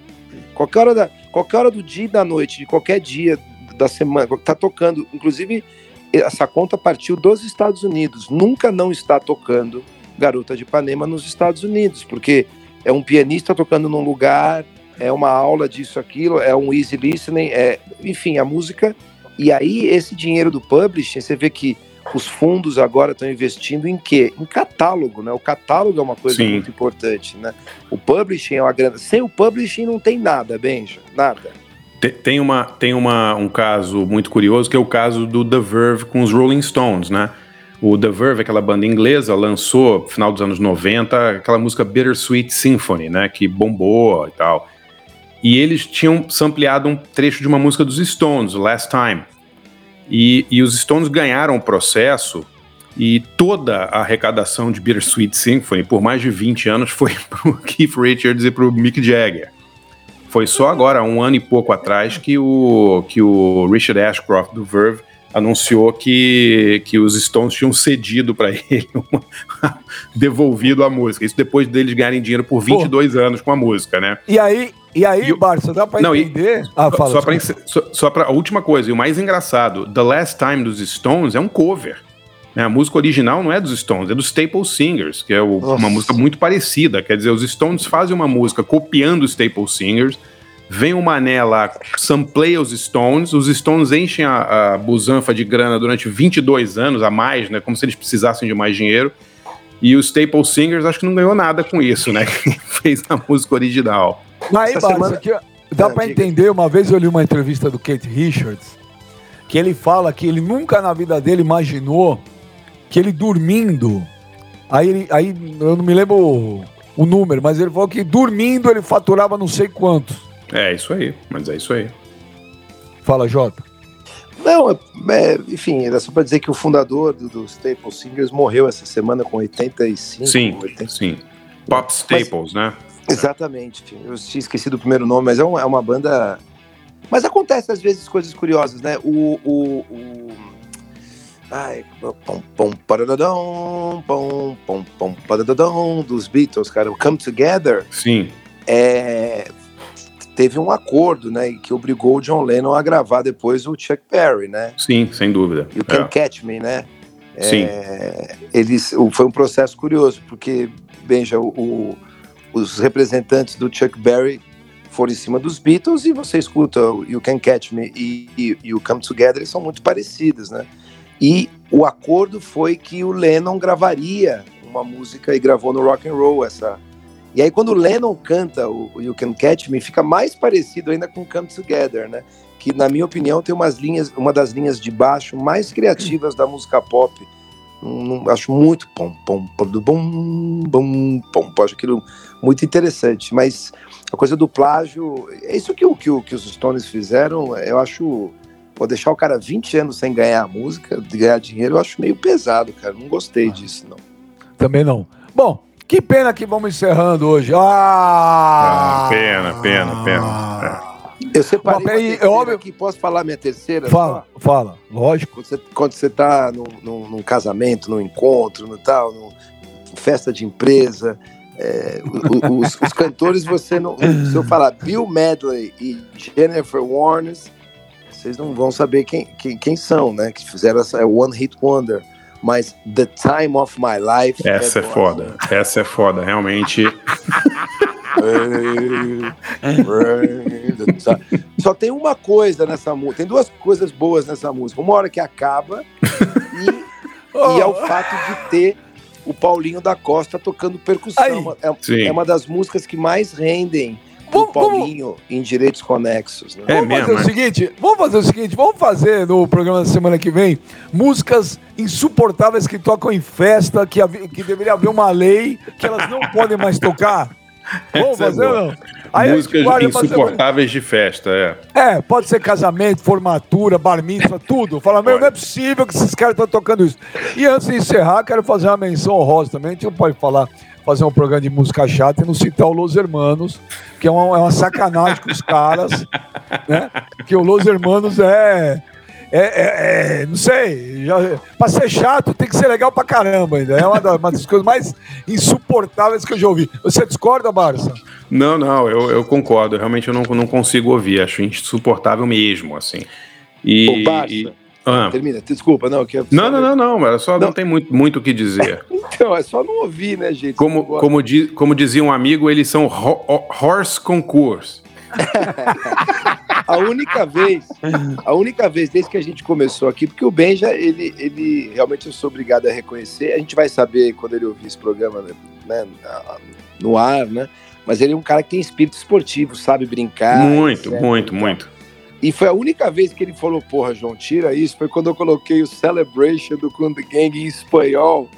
Qualquer hora, da, qualquer hora do dia e da noite, de qualquer dia da semana, está tocando. Inclusive, essa conta partiu dos Estados Unidos. Nunca não está tocando Garota de Ipanema nos Estados Unidos, porque é um pianista tocando num lugar, é uma aula disso, aquilo, é um easy listening, é, enfim, a música. E aí, esse dinheiro do publishing, você vê que os fundos agora estão investindo em quê? Em catálogo, né? O catálogo é uma coisa Sim. muito importante, né? O publishing é uma grande. Sem o publishing não tem nada, Benja, nada. Tem, uma, tem uma, um caso muito curioso que é o caso do The Verve com os Rolling Stones, né? O The Verve, aquela banda inglesa, lançou, no final dos anos 90, aquela música Bittersweet Symphony, né? Que bombou e tal. E eles tinham sampleado um trecho de uma música dos Stones, Last Time. E, e os Stones ganharam o processo e toda a arrecadação de Bittersweet Symphony, por mais de 20 anos, foi para o Keith Richards e para o Mick Jagger. Foi só agora, um ano e pouco atrás, que o, que o Richard Ashcroft do Verve anunciou que, que os Stones tinham cedido para ele, uma, devolvido a música. Isso depois deles ganharem dinheiro por 22 Pô. anos com a música, né? E aí, e aí, e, Barça, dá para entender? E, ah, fala, só para só, só a última coisa, e o mais engraçado, The Last Time dos Stones é um cover. Né? A música original não é dos Stones, é dos Staple Singers, que é o, uma música muito parecida. Quer dizer, os Stones fazem uma música copiando os Staple Singers, vem o Mané lá, sampleia os Stones, os Stones enchem a, a busanfa de grana durante 22 anos a mais, né? Como se eles precisassem de mais dinheiro. E os Staple Singers acho que não ganhou nada com isso, né? Fez a música original. Aí, semana... aqui, dá é, para entender, uma vez eu li uma entrevista do Kate Richards, que ele fala que ele nunca na vida dele imaginou que ele dormindo, aí, ele, aí eu não me lembro o, o número, mas ele falou que dormindo ele faturava não sei quanto. É isso aí, mas é isso aí. Fala, Jota. Não, é, é, enfim, era só para dizer que o fundador dos do Staples Singers morreu essa semana com 85. Sim, 80. sim. Pop Staples, mas, né? Exatamente. Eu tinha esquecido o primeiro nome, mas é uma, é uma banda. Mas acontece às vezes coisas curiosas, né? O. o, o... Ai, pom, pom, paradadão, pom, pom, pom, paradadão, dos Beatles, cara, o Come Together. Sim. É, teve um acordo, né, que obrigou o John Lennon a gravar depois o Chuck Berry, né? Sim, sem dúvida. E o Can't é. Catch Me, né? Sim. É, eles, foi um processo curioso, porque, veja, o, o, os representantes do Chuck Berry foram em cima dos Beatles e você escuta o You Can Catch Me e, e, e o Come Together, eles são muito parecidos, né? E o acordo foi que o Lennon gravaria uma música e gravou no rock and roll essa. E aí quando o Lennon canta o You Can Catch Me, fica mais parecido ainda com Come Together, né? Que na minha opinião tem umas linhas, uma das linhas de baixo mais criativas da música pop um, acho muito pom, pom, pom, bom, bom, pom, acho aquilo muito interessante. Mas a coisa do plágio, é isso que, que, que os Stones fizeram, eu acho. Pô, deixar o cara 20 anos sem ganhar música, ganhar dinheiro, eu acho meio pesado, cara. Não gostei ah. disso, não. Também não. Bom, que pena que vamos encerrando hoje. Ah! ah pena, pena, pena. É. Eu separei Bom, eu, óbvio... aqui, posso falar minha terceira? Fala, só? fala, lógico. Quando você, quando você tá num, num, num casamento, num encontro, no tal, num, festa de empresa, é, os, os, cantores, você não. Se eu falar Bill Medley e Jennifer Warnes, vocês não vão saber quem, quem, quem são, né? Que fizeram essa é One Hit Wonder. Mas The Time of My Life. Essa é, é foda. Essa é foda, realmente. Só tem uma coisa nessa música, tem duas coisas boas nessa música. Uma hora que acaba e, oh. e é o fato de ter o Paulinho da Costa tocando percussão. É, é, uma das músicas que mais rendem o Paulinho vamos... em direitos conexos. Né? É vamos mesmo, fazer o seguinte, vamos fazer o seguinte, vamos fazer no programa da semana que vem músicas insuportáveis que tocam em festa, que, que deveria haver uma lei que elas não podem mais tocar. Vamos é fazer não? Aí Músicas insuportáveis de festa, é. É, pode ser casamento, formatura, bar mitzvah, tudo. Fala, meu, não é possível que esses caras estão tocando isso. E antes de encerrar, quero fazer uma menção honrosa também. A gente não pode falar, fazer um programa de música chata e não citar o Los Hermanos, que é uma, é uma sacanagem com os caras, né? Porque o Los Hermanos é é, é, é, não sei, já, pra ser chato tem que ser legal pra caramba ainda. É uma das, uma das coisas mais insuportáveis que eu já ouvi. Você discorda, Barça? Não, não, eu, eu concordo. Realmente eu não, não consigo ouvir. Acho insuportável mesmo, assim. E, Ô, Barça, e... Ah. Termina, desculpa, não. Que não, não, não, não, era só não, não tem muito, muito o que dizer. então, é só não ouvir, né, gente? Como, como, di, como dizia um amigo, eles são ho horse concours. a única vez, a única vez desde que a gente começou aqui, porque o Benja, ele, ele realmente eu sou obrigado a reconhecer. A gente vai saber quando ele ouvir esse programa né, no ar, né? Mas ele é um cara que tem espírito esportivo, sabe brincar. Muito, etc, muito, muito. E foi a única vez que ele falou, porra, João, tira isso, foi quando eu coloquei o Celebration do Kunde Gang em espanhol.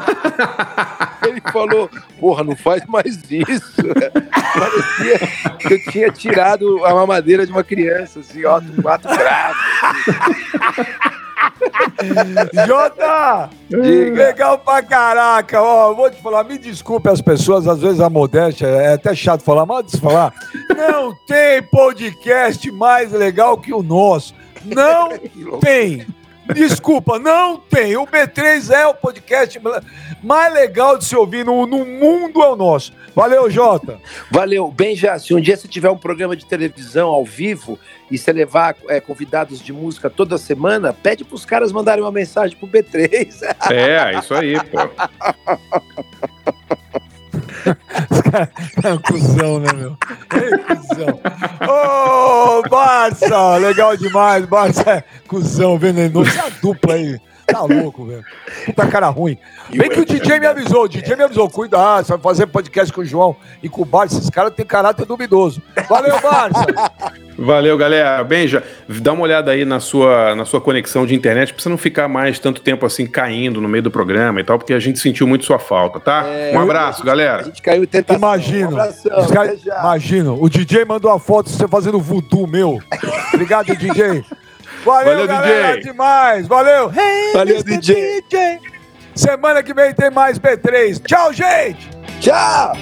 ele falou, porra, não faz mais isso. Parecia que eu tinha tirado a mamadeira de uma criança, assim, ó, quatro graus. Jota! Legal pra caraca, ó, vou te falar, me desculpe as pessoas, às vezes a modéstia é até chato falar, mas falar, não tem podcast mais legal que o nosso. Não tem. Desculpa, não tem. O B3 é o podcast mais legal de se ouvir no, no mundo, é o nosso. Valeu, Jota. Valeu. Bem, já, se um dia você tiver um programa de televisão ao vivo e você levar é, convidados de música toda semana, pede para os caras mandarem uma mensagem pro B3. É, isso aí, pô. é um cuzão, né, meu? Cuzão. Ô, oh, Barça! Legal demais, Barça é cuzão, venenoso. Essa dupla aí. Tá louco, velho. Tá cara ruim. Bem que o DJ me avisou, o DJ me avisou, cuidado, você vai fazer podcast com o João e com o Barça, esses caras têm caráter duvidoso. Valeu, Barça! Valeu, galera. Benja, dá uma olhada aí na sua, na sua conexão de internet pra você não ficar mais tanto tempo assim caindo no meio do programa e tal, porque a gente sentiu muito sua falta, tá? É, um abraço, gente, galera. A gente caiu em Imagino. Um abração, imagino. O DJ mandou a foto de você fazendo voodoo meu. Obrigado, DJ. Valeu, Valeu galera, DJ. demais. Valeu. Hey, Valeu, DJ. DJ. Semana que vem tem mais B3. Tchau, gente. Tchau.